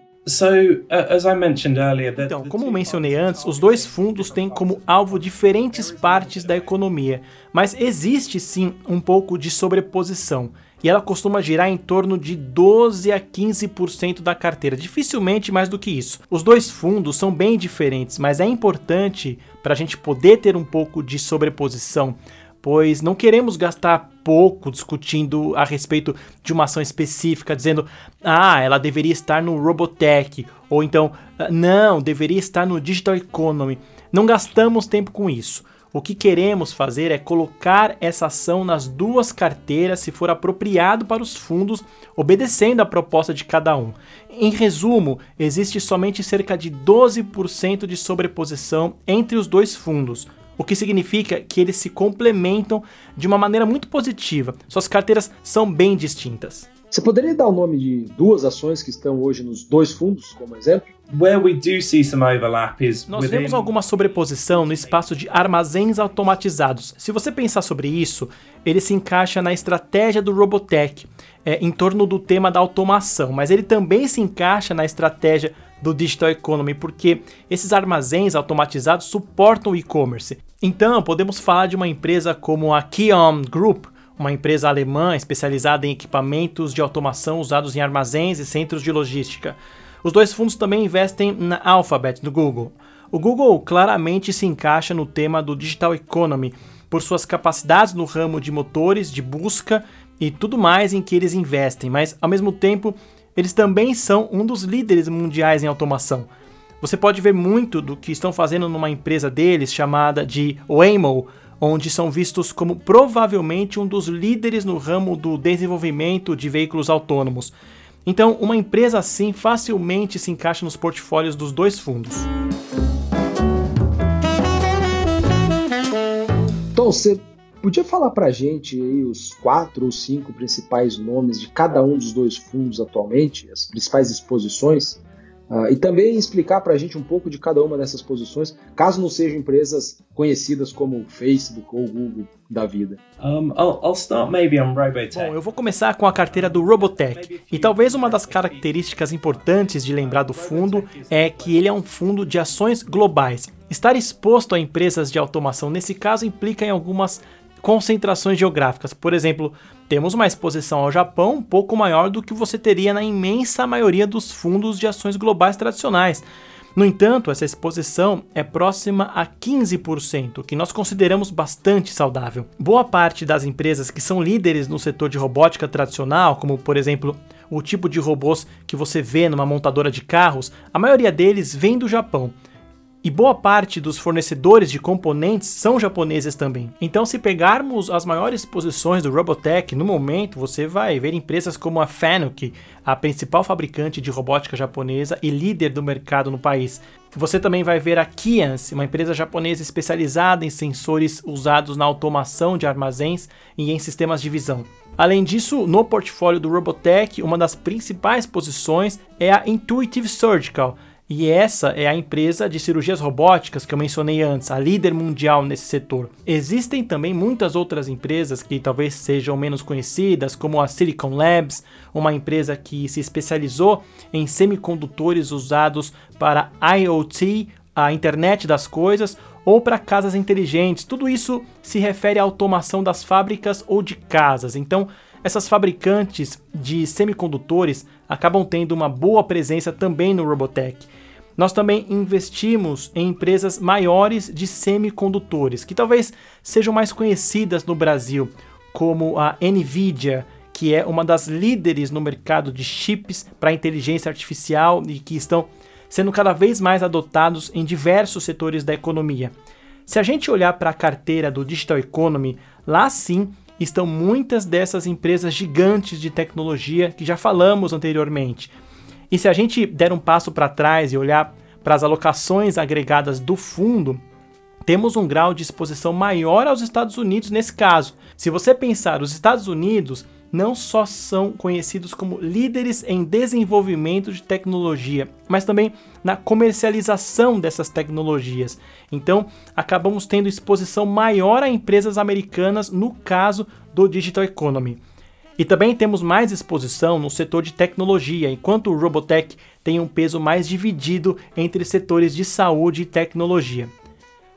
Speaker 2: Então, como mencionei antes, os dois fundos têm como alvo diferentes partes da economia, mas existe sim um pouco de sobreposição e ela costuma girar em torno de 12 a 15% da carteira, dificilmente mais do que isso. Os dois fundos são bem diferentes, mas é importante para a gente poder ter um pouco de sobreposição, pois não queremos gastar pouco discutindo a respeito de uma ação específica, dizendo, ah, ela deveria estar no Robotech, ou então, não, deveria estar no Digital Economy. Não gastamos tempo com isso. O que queremos fazer é colocar essa ação nas duas carteiras se for apropriado para os fundos, obedecendo à proposta de cada um. Em resumo, existe somente cerca de 12% de sobreposição entre os dois fundos, o que significa que eles se complementam de uma maneira muito positiva. Suas carteiras são bem distintas.
Speaker 1: Você poderia dar o nome de duas ações que estão hoje nos dois fundos, como exemplo?
Speaker 2: Nós vemos alguma sobreposição no espaço de armazéns automatizados. Se você pensar sobre isso, ele se encaixa na estratégia do Robotech, é, em torno do tema da automação, mas ele também se encaixa na estratégia do Digital Economy, porque esses armazéns automatizados suportam o e-commerce. Então, podemos falar de uma empresa como a Kion Group, uma empresa alemã especializada em equipamentos de automação usados em armazéns e centros de logística. Os dois fundos também investem na Alphabet, do Google. O Google claramente se encaixa no tema do Digital Economy, por suas capacidades no ramo de motores, de busca e tudo mais em que eles investem, mas ao mesmo tempo eles também são um dos líderes mundiais em automação. Você pode ver muito do que estão fazendo numa empresa deles chamada de Waymo, onde são vistos como provavelmente um dos líderes no ramo do desenvolvimento de veículos autônomos. Então, uma empresa assim facilmente se encaixa nos portfólios dos dois fundos.
Speaker 1: Então, você podia falar para a gente aí os quatro ou cinco principais nomes de cada um dos dois fundos atualmente, as principais exposições? Uh, e também explicar para a gente um pouco de cada uma dessas posições, caso não sejam empresas conhecidas como Facebook ou Google da vida. Um,
Speaker 2: I'll, I'll start maybe on Robotech. Bom, eu vou começar com a carteira do Robotech. E talvez uma das características importantes de lembrar do fundo é que ele é um fundo de ações globais. Estar exposto a empresas de automação nesse caso implica em algumas concentrações geográficas. Por exemplo, temos uma exposição ao Japão um pouco maior do que você teria na imensa maioria dos fundos de ações globais tradicionais. No entanto, essa exposição é próxima a 15%, que nós consideramos bastante saudável. Boa parte das empresas que são líderes no setor de robótica tradicional, como por exemplo o tipo de robôs que você vê numa montadora de carros, a maioria deles vem do Japão. E boa parte dos fornecedores de componentes são japoneses também. Então, se pegarmos as maiores posições do Robotech no momento, você vai ver empresas como a Fanuc, a principal fabricante de robótica japonesa e líder do mercado no país. Você também vai ver a Kians, uma empresa japonesa especializada em sensores usados na automação de armazéns e em sistemas de visão. Além disso, no portfólio do Robotech, uma das principais posições é a Intuitive Surgical, e essa é a empresa de cirurgias robóticas que eu mencionei antes, a líder mundial nesse setor. Existem também muitas outras empresas que talvez sejam menos conhecidas, como a Silicon Labs, uma empresa que se especializou em semicondutores usados para IoT, a internet das coisas, ou para casas inteligentes. Tudo isso se refere à automação das fábricas ou de casas. Então, essas fabricantes de semicondutores acabam tendo uma boa presença também no Robotech. Nós também investimos em empresas maiores de semicondutores, que talvez sejam mais conhecidas no Brasil, como a Nvidia, que é uma das líderes no mercado de chips para inteligência artificial e que estão sendo cada vez mais adotados em diversos setores da economia. Se a gente olhar para a carteira do Digital Economy, lá sim estão muitas dessas empresas gigantes de tecnologia que já falamos anteriormente. E se a gente der um passo para trás e olhar para as alocações agregadas do fundo, temos um grau de exposição maior aos Estados Unidos nesse caso. Se você pensar, os Estados Unidos não só são conhecidos como líderes em desenvolvimento de tecnologia, mas também na comercialização dessas tecnologias. Então, acabamos tendo exposição maior a empresas americanas no caso do Digital Economy. E também temos mais exposição no setor de tecnologia, enquanto o Robotech tem um peso mais dividido entre setores de saúde e tecnologia.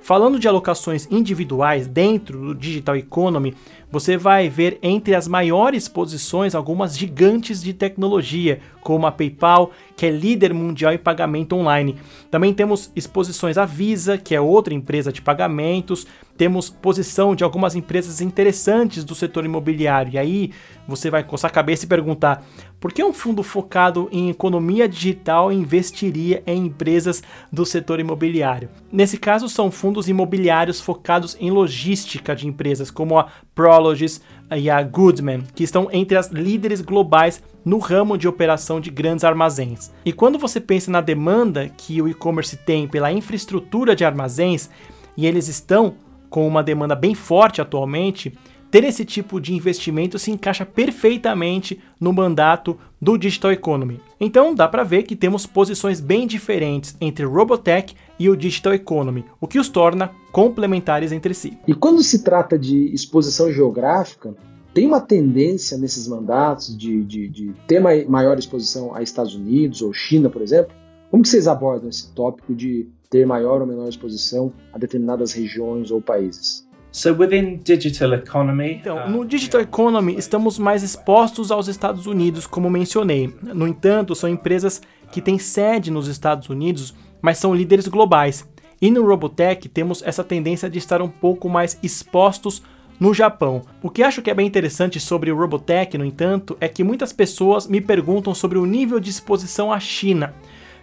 Speaker 2: Falando de alocações individuais dentro do Digital Economy, você vai ver entre as maiores posições algumas gigantes de tecnologia, como a PayPal, que é líder mundial em pagamento online. Também temos exposições à Visa, que é outra empresa de pagamentos. Temos posição de algumas empresas interessantes do setor imobiliário. E aí você vai coçar a cabeça e perguntar: por que um fundo focado em economia digital investiria em empresas do setor imobiliário? Nesse caso, são fundos imobiliários focados em logística de empresas, como a Prologis e a Goodman, que estão entre as líderes globais no ramo de operação de grandes armazéns. E quando você pensa na demanda que o e-commerce tem pela infraestrutura de armazéns, e eles estão com uma demanda bem forte atualmente, ter esse tipo de investimento se encaixa perfeitamente no mandato do Digital Economy. Então dá para ver que temos posições bem diferentes entre Robotech e o Digital Economy, o que os torna complementares entre si.
Speaker 1: E quando se trata de exposição geográfica, tem uma tendência nesses mandatos de, de, de ter maior exposição a Estados Unidos ou China, por exemplo? Como que vocês abordam esse tópico de ter maior ou menor exposição a determinadas regiões ou países?
Speaker 2: So within digital economy, então, uh, no digital economy estamos mais expostos aos Estados Unidos, como mencionei. No entanto, são empresas que têm sede nos Estados Unidos, mas são líderes globais. E no Robotech temos essa tendência de estar um pouco mais expostos no Japão. O que acho que é bem interessante sobre o Robotech, no entanto, é que muitas pessoas me perguntam sobre o nível de exposição à China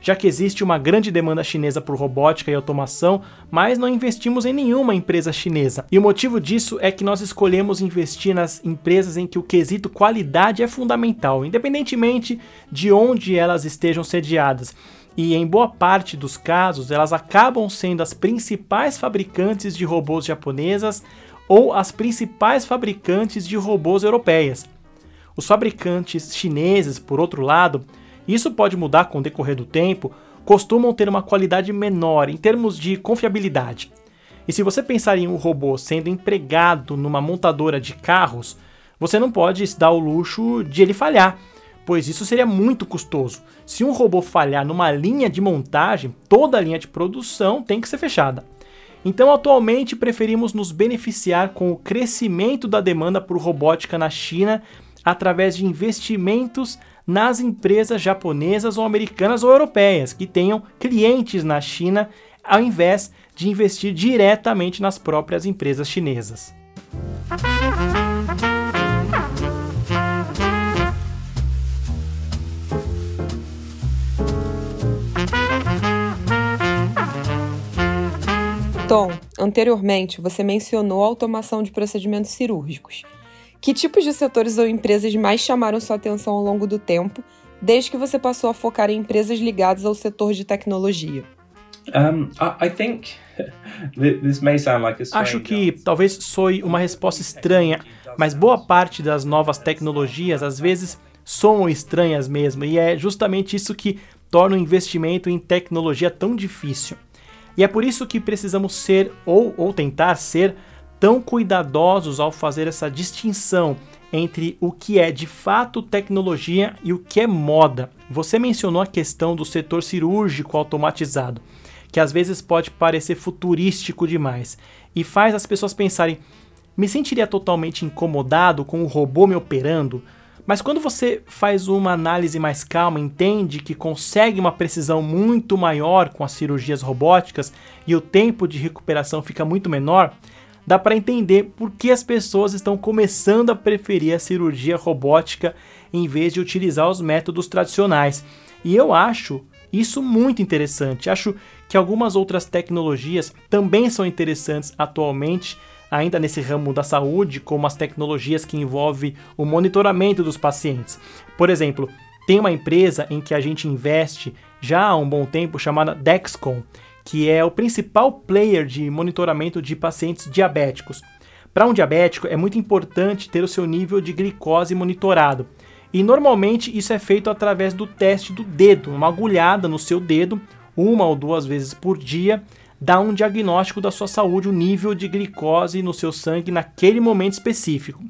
Speaker 2: já que existe uma grande demanda chinesa por robótica e automação, mas não investimos em nenhuma empresa chinesa. E o motivo disso é que nós escolhemos investir nas empresas em que o quesito qualidade é fundamental, independentemente de onde elas estejam sediadas e em boa parte dos casos elas acabam sendo as principais fabricantes de robôs japonesas ou as principais fabricantes de robôs europeias. Os fabricantes chineses, por outro lado, isso pode mudar com o decorrer do tempo, costumam ter uma qualidade menor em termos de confiabilidade. E se você pensar em um robô sendo empregado numa montadora de carros, você não pode se dar o luxo de ele falhar, pois isso seria muito custoso. Se um robô falhar numa linha de montagem, toda a linha de produção tem que ser fechada. Então, atualmente, preferimos nos beneficiar com o crescimento da demanda por robótica na China através de investimentos nas empresas japonesas ou americanas ou europeias que tenham clientes na China, ao invés de investir diretamente nas próprias empresas chinesas.
Speaker 3: Tom, anteriormente você mencionou a automação de procedimentos cirúrgicos. Que tipos de setores ou empresas mais chamaram sua atenção ao longo do tempo, desde que você passou a focar em empresas ligadas ao setor de tecnologia?
Speaker 2: Um, I think this may sound like a Acho que talvez soe uma resposta estranha, mas boa parte das novas tecnologias às vezes são estranhas mesmo, e é justamente isso que torna o investimento em tecnologia tão difícil. E é por isso que precisamos ser, ou, ou tentar ser, tão cuidadosos ao fazer essa distinção entre o que é de fato tecnologia e o que é moda. Você mencionou a questão do setor cirúrgico automatizado que às vezes pode parecer futurístico demais e faz as pessoas pensarem: me sentiria totalmente incomodado com o robô me operando? Mas quando você faz uma análise mais calma, entende que consegue uma precisão muito maior com as cirurgias robóticas e o tempo de recuperação fica muito menor, dá para entender por que as pessoas estão começando a preferir a cirurgia robótica em vez de utilizar os métodos tradicionais. E eu acho isso muito interessante. Acho que algumas outras tecnologias também são interessantes atualmente, ainda nesse ramo da saúde, como as tecnologias que envolvem o monitoramento dos pacientes. Por exemplo, tem uma empresa em que a gente investe já há um bom tempo chamada Dexcom, que é o principal player de monitoramento de pacientes diabéticos. Para um diabético é muito importante ter o seu nível de glicose monitorado. E normalmente isso é feito através do teste do dedo, uma agulhada no seu dedo, uma ou duas vezes por dia, dá um diagnóstico da sua saúde, o nível de glicose no seu sangue naquele momento específico.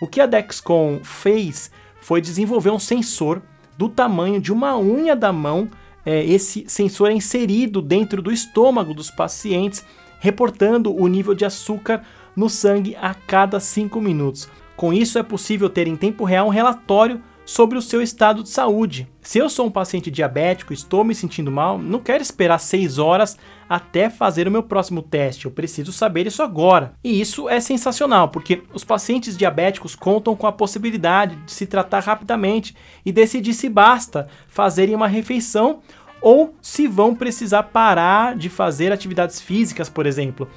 Speaker 2: O que a Dexcom fez foi desenvolver um sensor do tamanho de uma unha da mão. É, esse sensor é inserido dentro do estômago dos pacientes, reportando o nível de açúcar no sangue a cada 5 minutos. Com isso, é possível ter em tempo real um relatório sobre o seu estado de saúde. Se eu sou um paciente diabético, estou me sentindo mal, não quero esperar 6 horas até fazer o meu próximo teste. Eu preciso saber isso agora. E isso é sensacional, porque os pacientes diabéticos contam com a possibilidade de se tratar rapidamente e decidir se basta fazerem uma refeição ou se vão precisar parar de fazer atividades físicas, por exemplo.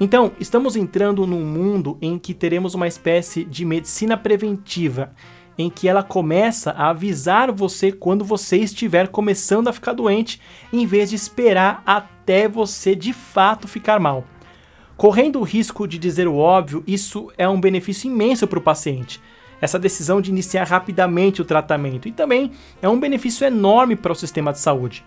Speaker 2: Então, estamos entrando num mundo em que teremos uma espécie de medicina preventiva em que ela começa a avisar você quando você estiver começando a ficar doente, em vez de esperar até você de fato ficar mal. Correndo o risco de dizer o óbvio, isso é um benefício imenso para o paciente. Essa decisão de iniciar rapidamente o tratamento e também é um benefício enorme para o sistema de saúde.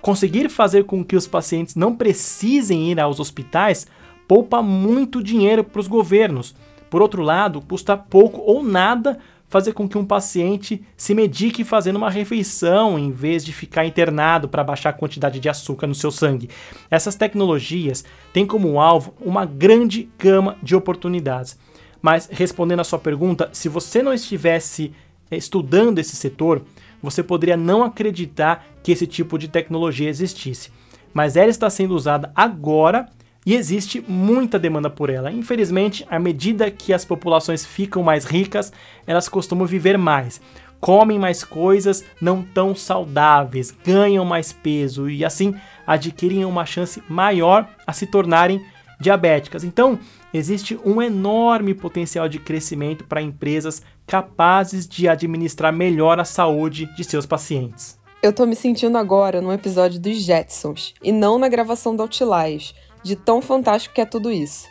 Speaker 2: Conseguir fazer com que os pacientes não precisem ir aos hospitais poupa muito dinheiro para os governos. Por outro lado, custa pouco ou nada fazer com que um paciente se medique fazendo uma refeição em vez de ficar internado para baixar a quantidade de açúcar no seu sangue. Essas tecnologias têm como alvo uma grande gama de oportunidades. Mas respondendo à sua pergunta, se você não estivesse eh, estudando esse setor, você poderia não acreditar que esse tipo de tecnologia existisse. Mas ela está sendo usada agora e existe muita demanda por ela. Infelizmente, à medida que as populações ficam mais ricas, elas costumam viver mais, comem mais coisas não tão saudáveis, ganham mais peso e assim adquirem uma chance maior a se tornarem diabéticas. Então, existe um enorme potencial de crescimento para empresas capazes de administrar melhor a saúde de seus pacientes.
Speaker 3: Eu tô me sentindo agora num episódio dos Jetsons e não na gravação do Outliers de tão fantástico que é tudo isso.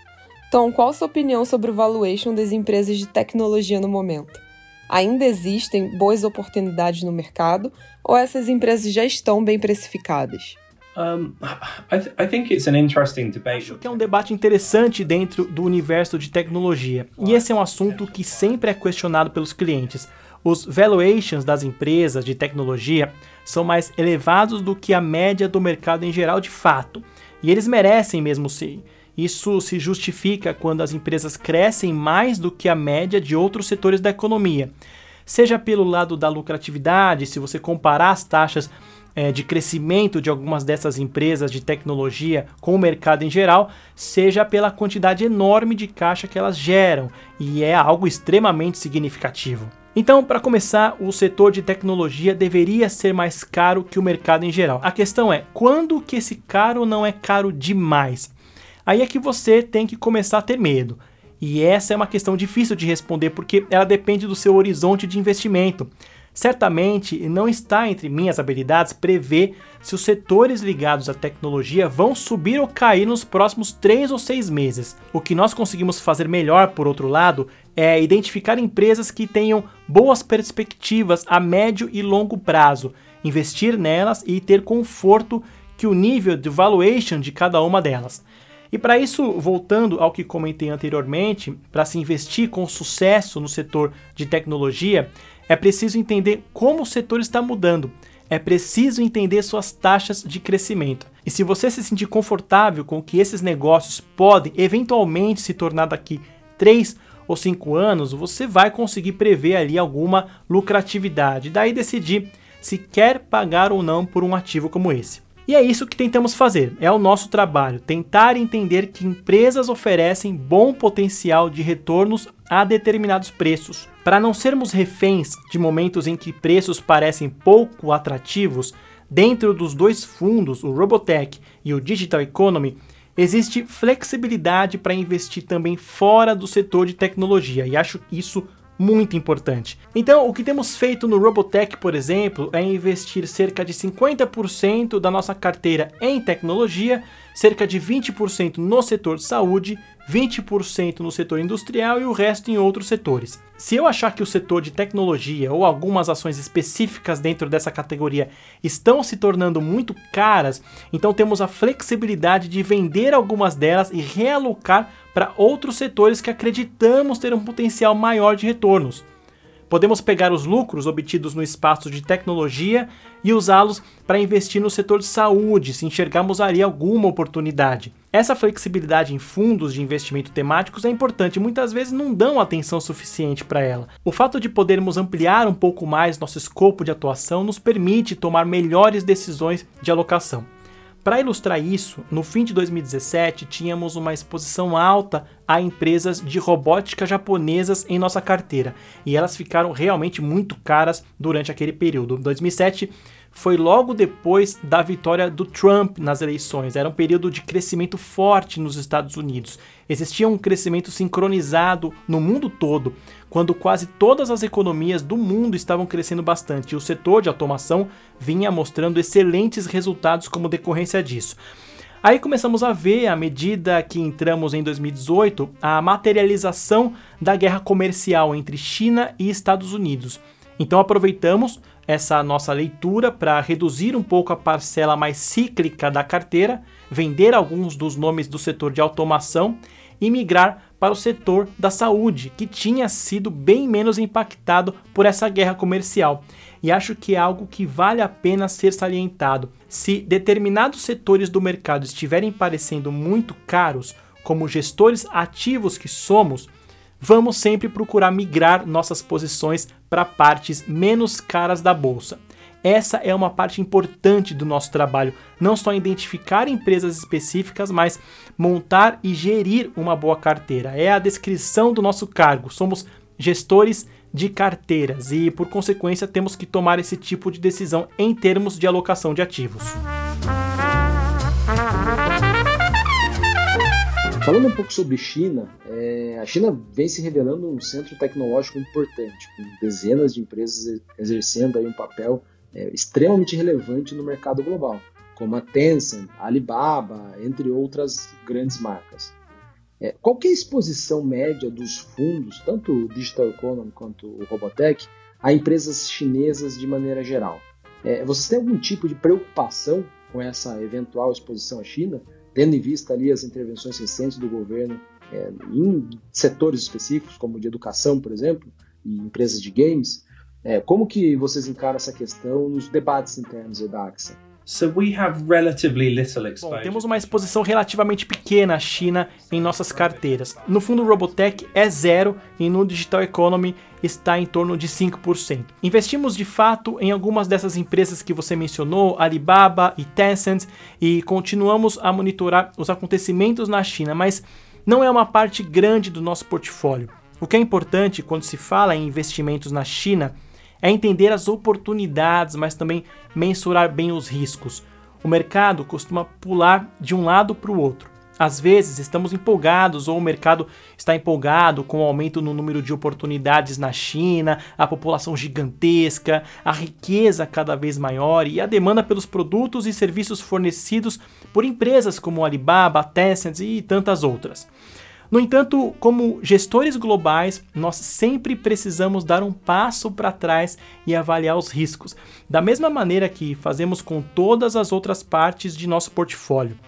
Speaker 3: Tom, qual a sua opinião sobre o valuation das empresas de tecnologia no momento? Ainda existem boas oportunidades no mercado ou essas empresas já estão bem precificadas? Um,
Speaker 2: I, th I think it's an interesting debate. Acho que é um debate interessante dentro do universo de tecnologia. E esse é um assunto que sempre é questionado pelos clientes. Os valuations das empresas de tecnologia são mais elevados do que a média do mercado em geral de fato. E eles merecem mesmo ser. Isso se justifica quando as empresas crescem mais do que a média de outros setores da economia. Seja pelo lado da lucratividade, se você comparar as taxas é, de crescimento de algumas dessas empresas de tecnologia com o mercado em geral, seja pela quantidade enorme de caixa que elas geram, e é algo extremamente significativo. Então, para começar, o setor de tecnologia deveria ser mais caro que o mercado em geral. A questão é, quando que esse caro não é caro demais? Aí é que você tem que começar a ter medo. E essa é uma questão difícil de responder porque ela depende do seu horizonte de investimento. Certamente não está entre minhas habilidades prever se os setores ligados à tecnologia vão subir ou cair nos próximos 3 ou 6 meses. O que nós conseguimos fazer melhor, por outro lado, é identificar empresas que tenham boas perspectivas a médio e longo prazo, investir nelas e ter conforto que o nível de valuation de cada uma delas. E para isso, voltando ao que comentei anteriormente, para se investir com sucesso no setor de tecnologia, é preciso entender como o setor está mudando. É preciso entender suas taxas de crescimento. E se você se sentir confortável com que esses negócios podem eventualmente se tornar daqui 3 ou 5 anos, você vai conseguir prever ali alguma lucratividade. Daí decidir se quer pagar ou não por um ativo como esse. E é isso que tentamos fazer, é o nosso trabalho, tentar entender que empresas oferecem bom potencial de retornos a determinados preços. Para não sermos reféns de momentos em que preços parecem pouco atrativos, dentro dos dois fundos, o Robotech e o Digital Economy, existe flexibilidade para investir também fora do setor de tecnologia e acho isso muito importante. Então, o que temos feito no Robotech, por exemplo, é investir cerca de 50% da nossa carteira em tecnologia, cerca de 20% no setor de saúde, 20% no setor industrial e o resto em outros setores. Se eu achar que o setor de tecnologia ou algumas ações específicas dentro dessa categoria estão se tornando muito caras, então temos a flexibilidade de vender algumas delas e realocar para outros setores que acreditamos ter um potencial maior de retornos. Podemos pegar os lucros obtidos no espaço de tecnologia e usá-los para investir no setor de saúde, se enxergarmos ali alguma oportunidade. Essa flexibilidade em fundos de investimento temáticos é importante muitas vezes não dão atenção suficiente para ela. O fato de podermos ampliar um pouco mais nosso escopo de atuação nos permite tomar melhores decisões de alocação. Para ilustrar isso, no fim de 2017 tínhamos uma exposição alta a empresas de robótica japonesas em nossa carteira e elas ficaram realmente muito caras durante aquele período. 2007 foi logo depois da vitória do Trump nas eleições. Era um período de crescimento forte nos Estados Unidos. Existia um crescimento sincronizado no mundo todo, quando quase todas as economias do mundo estavam crescendo bastante e o setor de automação vinha mostrando excelentes resultados como decorrência disso. Aí começamos a ver, à medida que entramos em 2018, a materialização da guerra comercial entre China e Estados Unidos. Então aproveitamos essa nossa leitura para reduzir um pouco a parcela mais cíclica da carteira, vender alguns dos nomes do setor de automação e migrar para o setor da saúde, que tinha sido bem menos impactado por essa guerra comercial. E acho que é algo que vale a pena ser salientado. Se determinados setores do mercado estiverem parecendo muito caros, como gestores ativos que somos, vamos sempre procurar migrar nossas posições para partes menos caras da bolsa. Essa é uma parte importante do nosso trabalho, não só identificar empresas específicas, mas montar e gerir uma boa carteira. É a descrição do nosso cargo. Somos gestores de carteiras e, por consequência, temos que tomar esse tipo de decisão em termos de alocação de ativos.
Speaker 1: Falando um pouco sobre China, é, a China vem se revelando um centro tecnológico importante, com dezenas de empresas exercendo aí um papel é, extremamente relevante no mercado global, como a Tencent, a Alibaba, entre outras grandes marcas. É, qual é a exposição média dos fundos, tanto o Digital Economy quanto o Robotech, a empresas chinesas de maneira geral? É, vocês têm algum tipo de preocupação com essa eventual exposição à China? tendo em vista ali as intervenções recentes do governo é, em setores específicos, como de educação, por exemplo, e empresas de games, é, como que vocês encaram essa questão nos debates internos da AXA?
Speaker 2: So we have relatively little exposure. Bom, temos uma exposição relativamente pequena à China em nossas carteiras. No fundo, o Robotech é zero e no Digital Economy está em torno de 5%. Investimos de fato em algumas dessas empresas que você mencionou, Alibaba e Tencent, e continuamos a monitorar os acontecimentos na China, mas não é uma parte grande do nosso portfólio. O que é importante quando se fala em investimentos na China é entender as oportunidades, mas também mensurar bem os riscos. O mercado costuma pular de um lado para o outro. Às vezes estamos empolgados ou o mercado está empolgado com o aumento no número de oportunidades na China, a população gigantesca, a riqueza cada vez maior e a demanda pelos produtos e serviços fornecidos por empresas como Alibaba, Tencent e tantas outras. No entanto, como gestores globais, nós sempre precisamos dar um passo para trás e avaliar os riscos, da mesma maneira que fazemos com todas as outras partes de nosso portfólio.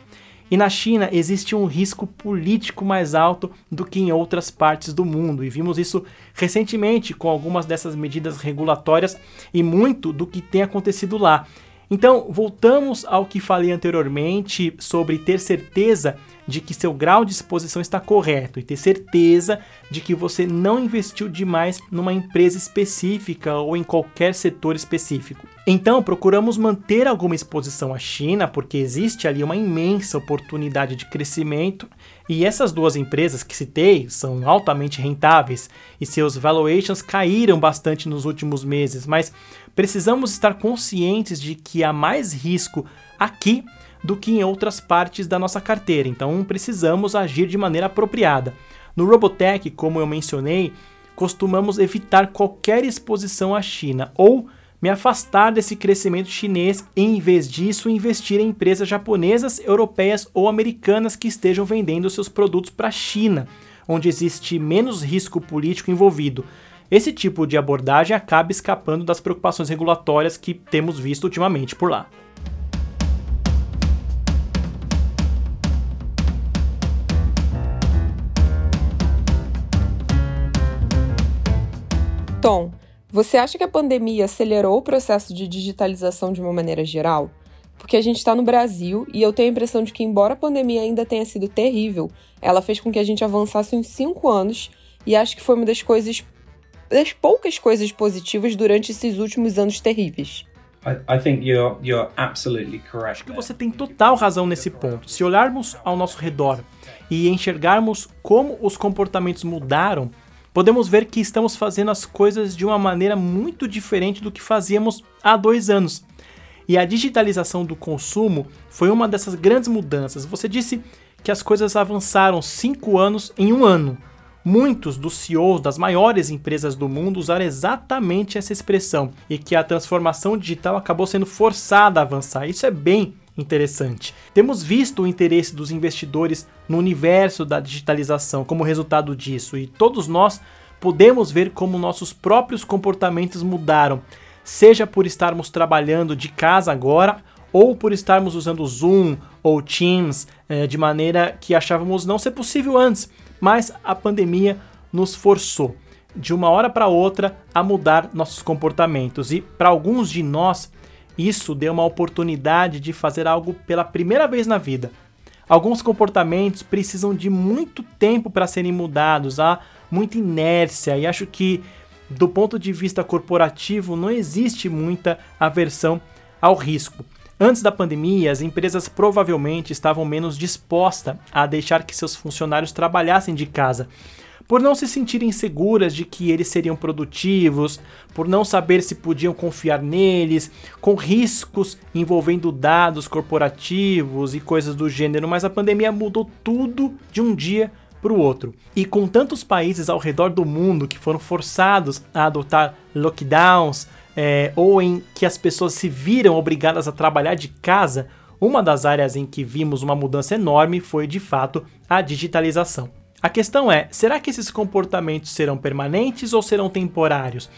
Speaker 2: E na China existe um risco político mais alto do que em outras partes do mundo, e vimos isso recentemente com algumas dessas medidas regulatórias e muito do que tem acontecido lá. Então, voltamos ao que falei anteriormente sobre ter certeza de que seu grau de exposição está correto e ter certeza de que você não investiu demais numa empresa específica ou em qualquer setor específico. Então, procuramos manter alguma exposição à China, porque existe ali uma imensa oportunidade de crescimento, e essas duas empresas que citei são altamente rentáveis e seus valuations caíram bastante nos últimos meses, mas precisamos estar conscientes de que há mais risco aqui do que em outras partes da nossa carteira, então precisamos agir de maneira apropriada. No Robotech, como eu mencionei, costumamos evitar qualquer exposição à China ou me afastar desse crescimento chinês e, em vez disso, investir em empresas japonesas, europeias ou americanas que estejam vendendo seus produtos para a China, onde existe menos risco político envolvido. Esse tipo de abordagem acaba escapando das preocupações regulatórias que temos visto ultimamente por lá.
Speaker 3: Tom, você acha que a pandemia acelerou o processo de digitalização de uma maneira geral? Porque a gente está no Brasil e eu tenho a impressão de que, embora a pandemia ainda tenha sido terrível, ela fez com que a gente avançasse uns cinco anos e acho que foi uma das das poucas coisas positivas durante esses últimos anos terríveis.
Speaker 2: Acho que você tem total razão nesse ponto. Se olharmos ao nosso redor e enxergarmos como os comportamentos mudaram, podemos ver que estamos fazendo as coisas de uma maneira muito diferente do que fazíamos há dois anos. E a digitalização do consumo foi uma dessas grandes mudanças. Você disse que as coisas avançaram cinco anos em um ano. Muitos dos CEOs das maiores empresas do mundo usaram exatamente essa expressão e que a transformação digital acabou sendo forçada a avançar. Isso é bem interessante. Temos visto o interesse dos investidores no universo da digitalização como resultado disso, e todos nós podemos ver como nossos próprios comportamentos mudaram, seja por estarmos trabalhando de casa agora ou por estarmos usando Zoom ou Teams eh, de maneira que achávamos não ser possível antes, mas a pandemia nos forçou de uma hora para outra a mudar nossos comportamentos e para alguns de nós isso deu uma oportunidade de fazer algo pela primeira vez na vida. Alguns comportamentos precisam de muito tempo para serem mudados, há muita inércia e acho que do ponto de vista corporativo não existe muita aversão ao risco. Antes da pandemia, as empresas provavelmente estavam menos dispostas a deixar que seus funcionários trabalhassem de casa por não se sentirem seguras de que eles seriam produtivos, por não saber se podiam confiar neles, com riscos envolvendo dados corporativos e coisas do gênero, mas a pandemia mudou tudo de um dia para o outro. E com tantos países ao redor do mundo que foram forçados a adotar lockdowns, é, ou em que as pessoas se viram obrigadas a trabalhar de casa, uma das áreas em que vimos uma mudança enorme foi de fato a digitalização. A questão é: será que esses comportamentos serão permanentes ou serão temporários?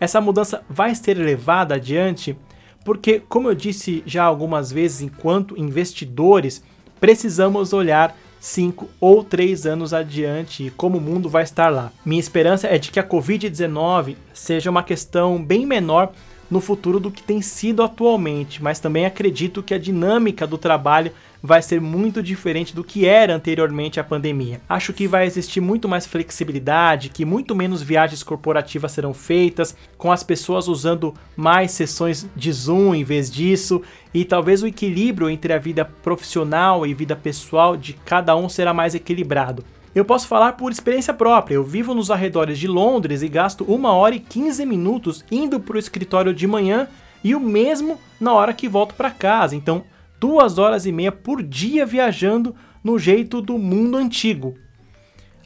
Speaker 2: Essa mudança vai ser levada adiante? Porque, como eu disse já algumas vezes, enquanto investidores, precisamos olhar 5 ou 3 anos adiante e como o mundo vai estar lá. Minha esperança é de que a Covid-19 seja uma questão bem menor no futuro do que tem sido atualmente, mas também acredito que a dinâmica do trabalho vai ser muito diferente do que era anteriormente à pandemia. Acho que vai existir muito mais flexibilidade, que muito menos viagens corporativas serão feitas, com as pessoas usando mais sessões de Zoom em vez disso, e talvez o equilíbrio entre a vida profissional e vida pessoal de cada um será mais equilibrado. Eu posso falar por experiência própria. Eu vivo nos arredores de Londres e gasto uma hora e 15 minutos indo para o escritório de manhã e o mesmo na hora que volto para casa. Então, duas horas e meia por dia viajando no jeito do mundo antigo.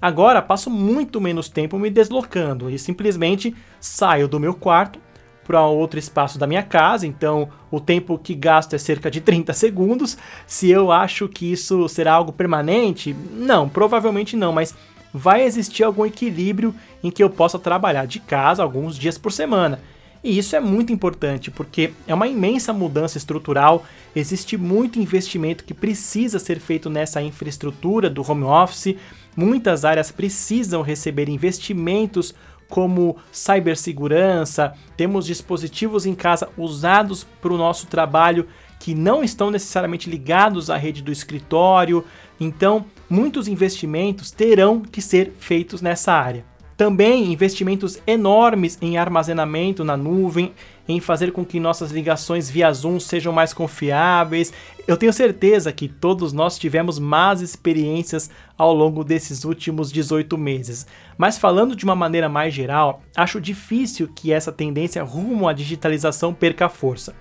Speaker 2: Agora passo muito menos tempo me deslocando e simplesmente saio do meu quarto para outro espaço da minha casa, então o tempo que gasto é cerca de 30 segundos. Se eu acho que isso será algo permanente, não, provavelmente não, mas vai existir algum equilíbrio em que eu possa trabalhar de casa alguns dias por semana. E isso é muito importante porque é uma imensa mudança estrutural, existe muito investimento que precisa ser feito nessa infraestrutura do home office, muitas áreas precisam receber investimentos como cibersegurança, temos dispositivos em casa usados para o nosso trabalho que não estão necessariamente ligados à rede do escritório, então muitos investimentos terão que ser feitos nessa área. Também investimentos enormes em armazenamento na nuvem, em fazer com que nossas ligações via Zoom sejam mais confiáveis. Eu tenho certeza que todos nós tivemos más experiências ao longo desses últimos 18 meses. Mas falando de uma maneira mais geral, acho difícil que essa tendência rumo à digitalização perca força.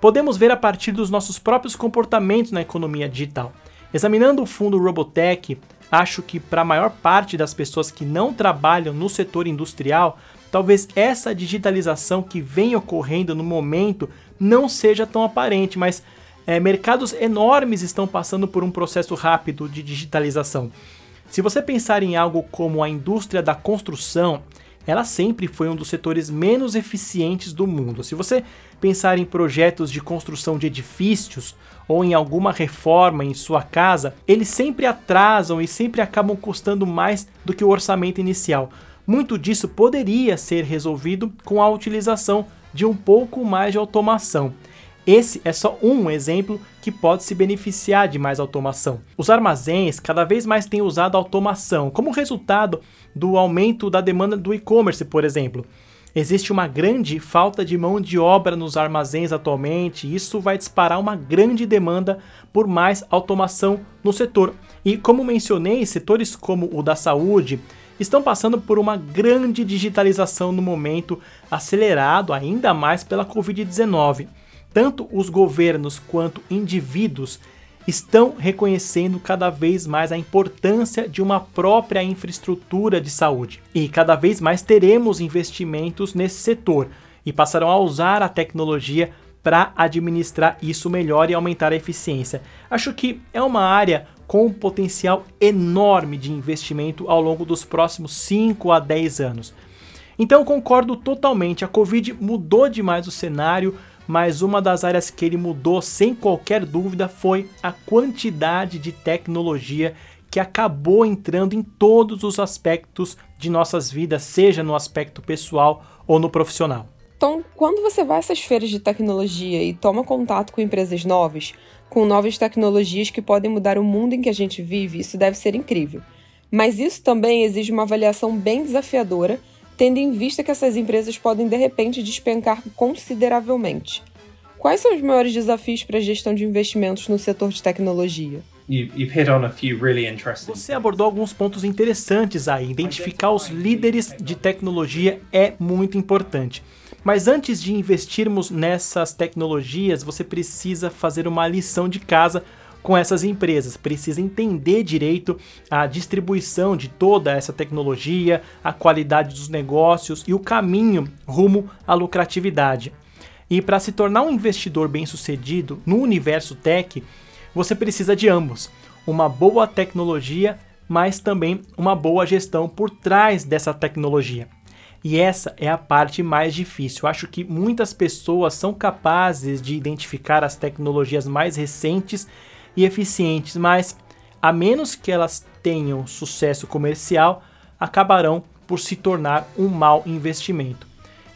Speaker 2: Podemos ver a partir dos nossos próprios comportamentos na economia digital. Examinando o fundo Robotech, acho que para a maior parte das pessoas que não trabalham no setor industrial, talvez essa digitalização que vem ocorrendo no momento não seja tão aparente, mas é, mercados enormes estão passando por um processo rápido de digitalização. Se você pensar em algo como a indústria da construção, ela sempre foi um dos setores menos eficientes do mundo. Se você pensar em projetos de construção de edifícios ou em alguma reforma em sua casa, eles sempre atrasam e sempre acabam custando mais do que o orçamento inicial. Muito disso poderia ser resolvido com a utilização de um pouco mais de automação. Esse é só um exemplo que pode se beneficiar de mais automação. Os armazéns cada vez mais têm usado automação como resultado do aumento da demanda do e-commerce, por exemplo. Existe uma grande falta de mão de obra nos armazéns atualmente, e isso vai disparar uma grande demanda por mais automação no setor. E como mencionei, setores como o da saúde estão passando por uma grande digitalização no momento, acelerado ainda mais pela Covid-19 tanto os governos quanto indivíduos estão reconhecendo cada vez mais a importância de uma própria infraestrutura de saúde. E cada vez mais teremos investimentos nesse setor e passarão a usar a tecnologia para administrar isso melhor e aumentar a eficiência. Acho que é uma área com um potencial enorme de investimento ao longo dos próximos 5 a 10 anos. Então concordo totalmente, a Covid mudou demais o cenário mas uma das áreas que ele mudou sem qualquer dúvida foi a quantidade de tecnologia que acabou entrando em todos os aspectos de nossas vidas, seja no aspecto pessoal ou no profissional.
Speaker 3: Então, quando você vai a essas feiras de tecnologia e toma contato com empresas novas, com novas tecnologias que podem mudar o mundo em que a gente vive, isso deve ser incrível. Mas isso também exige uma avaliação bem desafiadora tendo em vista que essas empresas podem de repente despencar consideravelmente. Quais são os maiores desafios para a gestão de investimentos no setor de tecnologia?
Speaker 2: Você abordou alguns pontos interessantes aí. Identificar os líderes de tecnologia é muito importante. Mas antes de investirmos nessas tecnologias, você precisa fazer uma lição de casa com essas empresas. Precisa entender direito a distribuição de toda essa tecnologia, a qualidade dos negócios e o caminho rumo à lucratividade. E para se tornar um investidor bem-sucedido no universo tech, você precisa de ambos: uma boa tecnologia, mas também uma boa gestão por trás dessa tecnologia. E essa é a parte mais difícil. Acho que muitas pessoas são capazes de identificar as tecnologias mais recentes e eficientes, mas a menos que elas tenham sucesso comercial, acabarão por se tornar um mau investimento.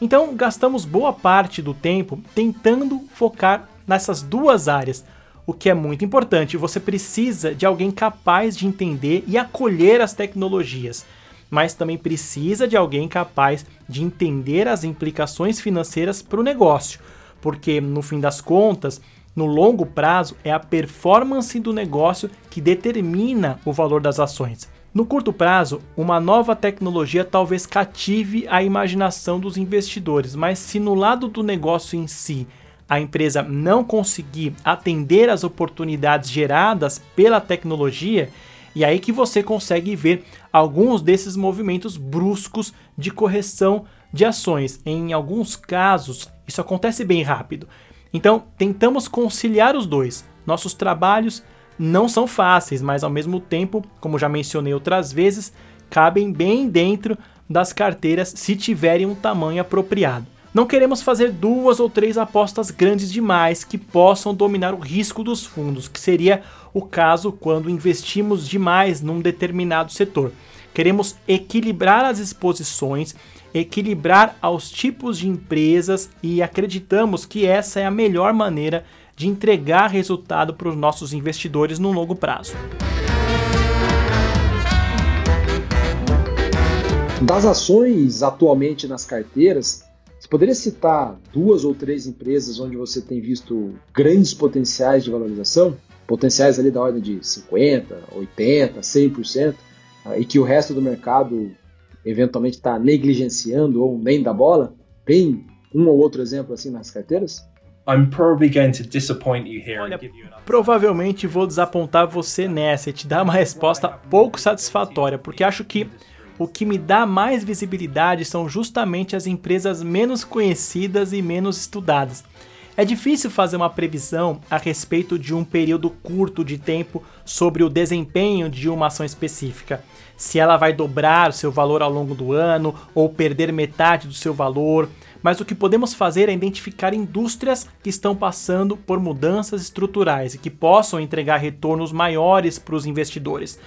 Speaker 2: Então, gastamos boa parte do tempo tentando focar nessas duas áreas, o que é muito importante. Você precisa de alguém capaz de entender e acolher as tecnologias, mas também precisa de alguém capaz de entender as implicações financeiras para o negócio, porque no fim das contas, no longo prazo, é a performance do negócio que determina o valor das ações. No curto prazo, uma nova tecnologia talvez cative a imaginação dos investidores, mas se no lado do negócio em si a empresa não conseguir atender às oportunidades geradas pela tecnologia, e aí que você consegue ver alguns desses movimentos bruscos de correção de ações. Em alguns casos, isso acontece bem rápido. Então, tentamos conciliar os dois. Nossos trabalhos não são fáceis, mas ao mesmo tempo, como já mencionei outras vezes, cabem bem dentro das carteiras se tiverem um tamanho apropriado. Não queremos fazer duas ou três apostas grandes demais que possam dominar o risco dos fundos, que seria o caso quando investimos demais num determinado setor. Queremos equilibrar as exposições, equilibrar aos tipos de empresas e acreditamos que essa é a melhor maneira de entregar resultado para os nossos investidores no longo prazo.
Speaker 1: Das ações atualmente nas carteiras, você poderia citar duas ou três empresas onde você tem visto grandes potenciais de valorização? Potenciais ali da ordem de 50%, 80%, 100%, e que o resto do mercado eventualmente está negligenciando ou nem da bola? Tem um ou outro exemplo assim nas carteiras?
Speaker 2: I'm probably going to disappoint you here Olha, provavelmente vou desapontar você nessa e te dar uma resposta pouco satisfatória, porque acho que o que me dá mais visibilidade são justamente as empresas menos conhecidas e menos estudadas. É difícil fazer uma previsão a respeito de um período curto de tempo sobre o desempenho de uma ação específica. Se ela vai dobrar seu valor ao longo do ano ou perder metade do seu valor. Mas o que podemos fazer é identificar indústrias que estão passando por mudanças estruturais e que possam entregar retornos maiores para os investidores.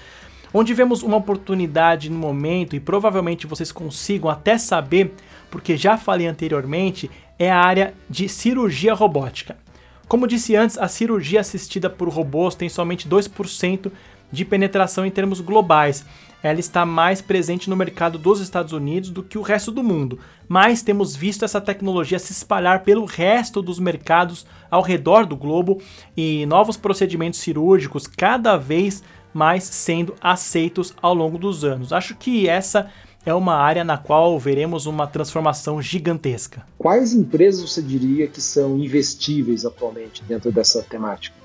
Speaker 2: Onde vemos uma oportunidade no momento e provavelmente vocês consigam até saber, porque já falei anteriormente, é a área de cirurgia robótica. Como disse antes, a cirurgia assistida por robôs tem somente 2% de penetração em termos globais. Ela está mais presente no mercado dos Estados Unidos do que o resto do mundo, mas temos visto essa tecnologia se espalhar pelo resto dos mercados ao redor do globo e novos procedimentos cirúrgicos cada vez mais sendo aceitos ao longo dos anos. Acho que essa é uma área na qual veremos uma transformação gigantesca.
Speaker 1: Quais empresas você diria que são investíveis atualmente dentro dessa temática?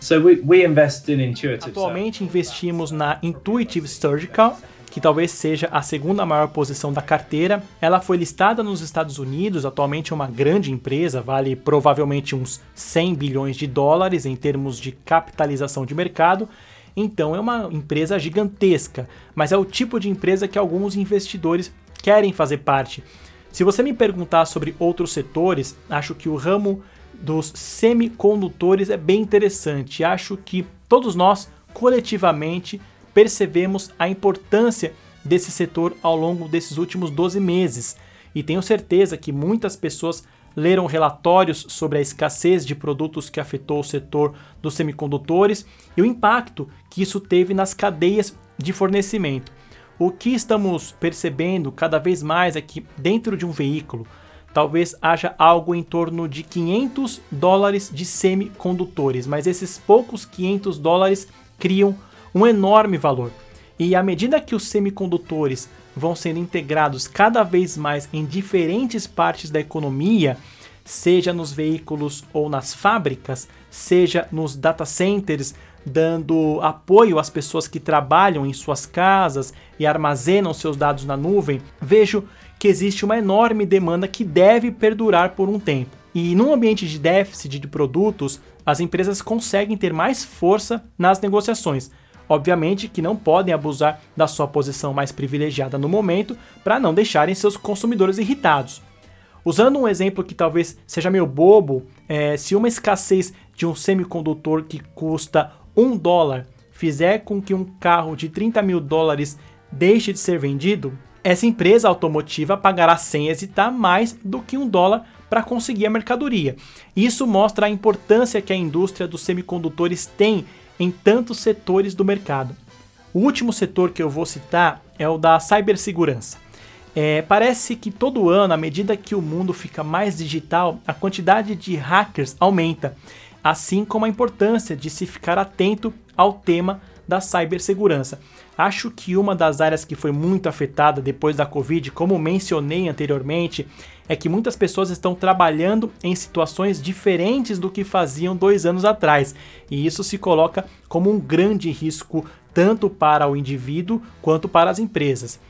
Speaker 2: So we, we invest in Intuitive Atualmente investimos na Intuitive Surgical, que talvez seja a segunda maior posição da carteira. Ela foi listada nos Estados Unidos, atualmente é uma grande empresa, vale provavelmente uns 100 bilhões de dólares em termos de capitalização de mercado então é uma empresa gigantesca, mas é o tipo de empresa que alguns investidores querem fazer parte. Se você me perguntar sobre outros setores, acho que o ramo dos semicondutores é bem interessante. Acho que todos nós, coletivamente, percebemos a importância desse setor ao longo desses últimos 12 meses. E tenho certeza que muitas pessoas leram relatórios sobre a escassez de produtos que afetou o setor dos semicondutores e o impacto que isso teve nas cadeias de fornecimento. O que estamos percebendo cada vez mais é que dentro de um veículo talvez haja algo em torno de 500 dólares de semicondutores, mas esses poucos 500 dólares criam um enorme valor. E à medida que os semicondutores vão sendo integrados cada vez mais em diferentes partes da economia, seja nos veículos ou nas fábricas, seja nos data centers, dando apoio às pessoas que trabalham em suas casas e armazenam seus dados na nuvem, vejo que existe uma enorme demanda que deve perdurar por um tempo. E num ambiente de déficit de produtos, as empresas conseguem ter mais força nas negociações, Obviamente que não podem abusar da sua posição mais privilegiada no momento para não deixarem seus consumidores irritados. Usando um exemplo que talvez seja meio bobo, é, se uma escassez de um semicondutor que custa um dólar fizer com que um carro de 30 mil dólares deixe de ser vendido, essa empresa automotiva pagará sem hesitar mais do que um dólar para conseguir a mercadoria. Isso mostra a importância que a indústria dos semicondutores tem em tantos setores do mercado. O último setor que eu vou citar é o da cibersegurança. É, parece que todo ano, à medida que o mundo fica mais digital, a quantidade de hackers aumenta, assim como a importância de se ficar atento ao tema da cibersegurança. Acho que uma das áreas que foi muito afetada depois da Covid, como mencionei anteriormente, é que muitas pessoas estão trabalhando em situações diferentes do que faziam dois anos atrás, e isso se coloca como um grande risco tanto para o indivíduo quanto para as empresas.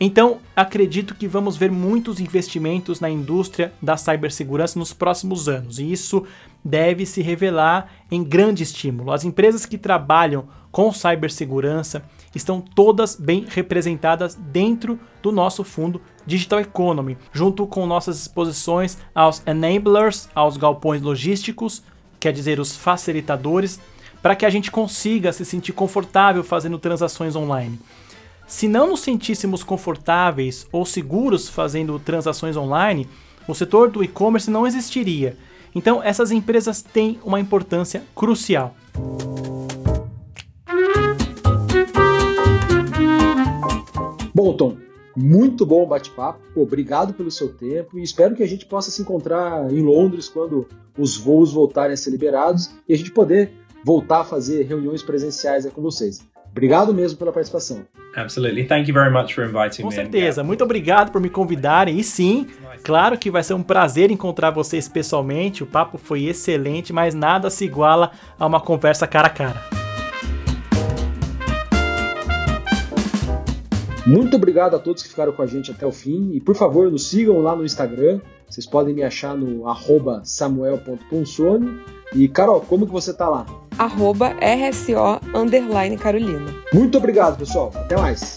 Speaker 2: Então, acredito que vamos ver muitos investimentos na indústria da cibersegurança nos próximos anos, e isso deve se revelar em grande estímulo. As empresas que trabalham com cibersegurança estão todas bem representadas dentro do nosso fundo Digital Economy, junto com nossas exposições aos enablers, aos galpões logísticos, quer dizer, os facilitadores, para que a gente consiga se sentir confortável fazendo transações online. Se não nos sentíssemos confortáveis ou seguros fazendo transações online, o setor do e-commerce não existiria. Então, essas empresas têm uma importância crucial.
Speaker 1: Bom, Tom, muito bom bate-papo. Obrigado pelo seu tempo e espero que a gente possa se encontrar em Londres quando os voos voltarem a ser liberados e a gente poder voltar a fazer reuniões presenciais com vocês. Obrigado mesmo pela participação.
Speaker 4: Absolutely. Thank you very much for inviting
Speaker 2: me. Com certeza. Muito obrigado por me convidarem. E sim, claro que vai ser um prazer encontrar vocês pessoalmente. O papo foi excelente, mas nada se iguala a uma conversa cara a cara.
Speaker 1: Muito obrigado a todos que ficaram com a gente até o fim. E por favor, nos sigam lá no Instagram. Vocês podem me achar no samuel.ponsone. E Carol, como que você tá lá?
Speaker 3: arroba RSO Carolina.
Speaker 1: Muito obrigado, pessoal. Até mais.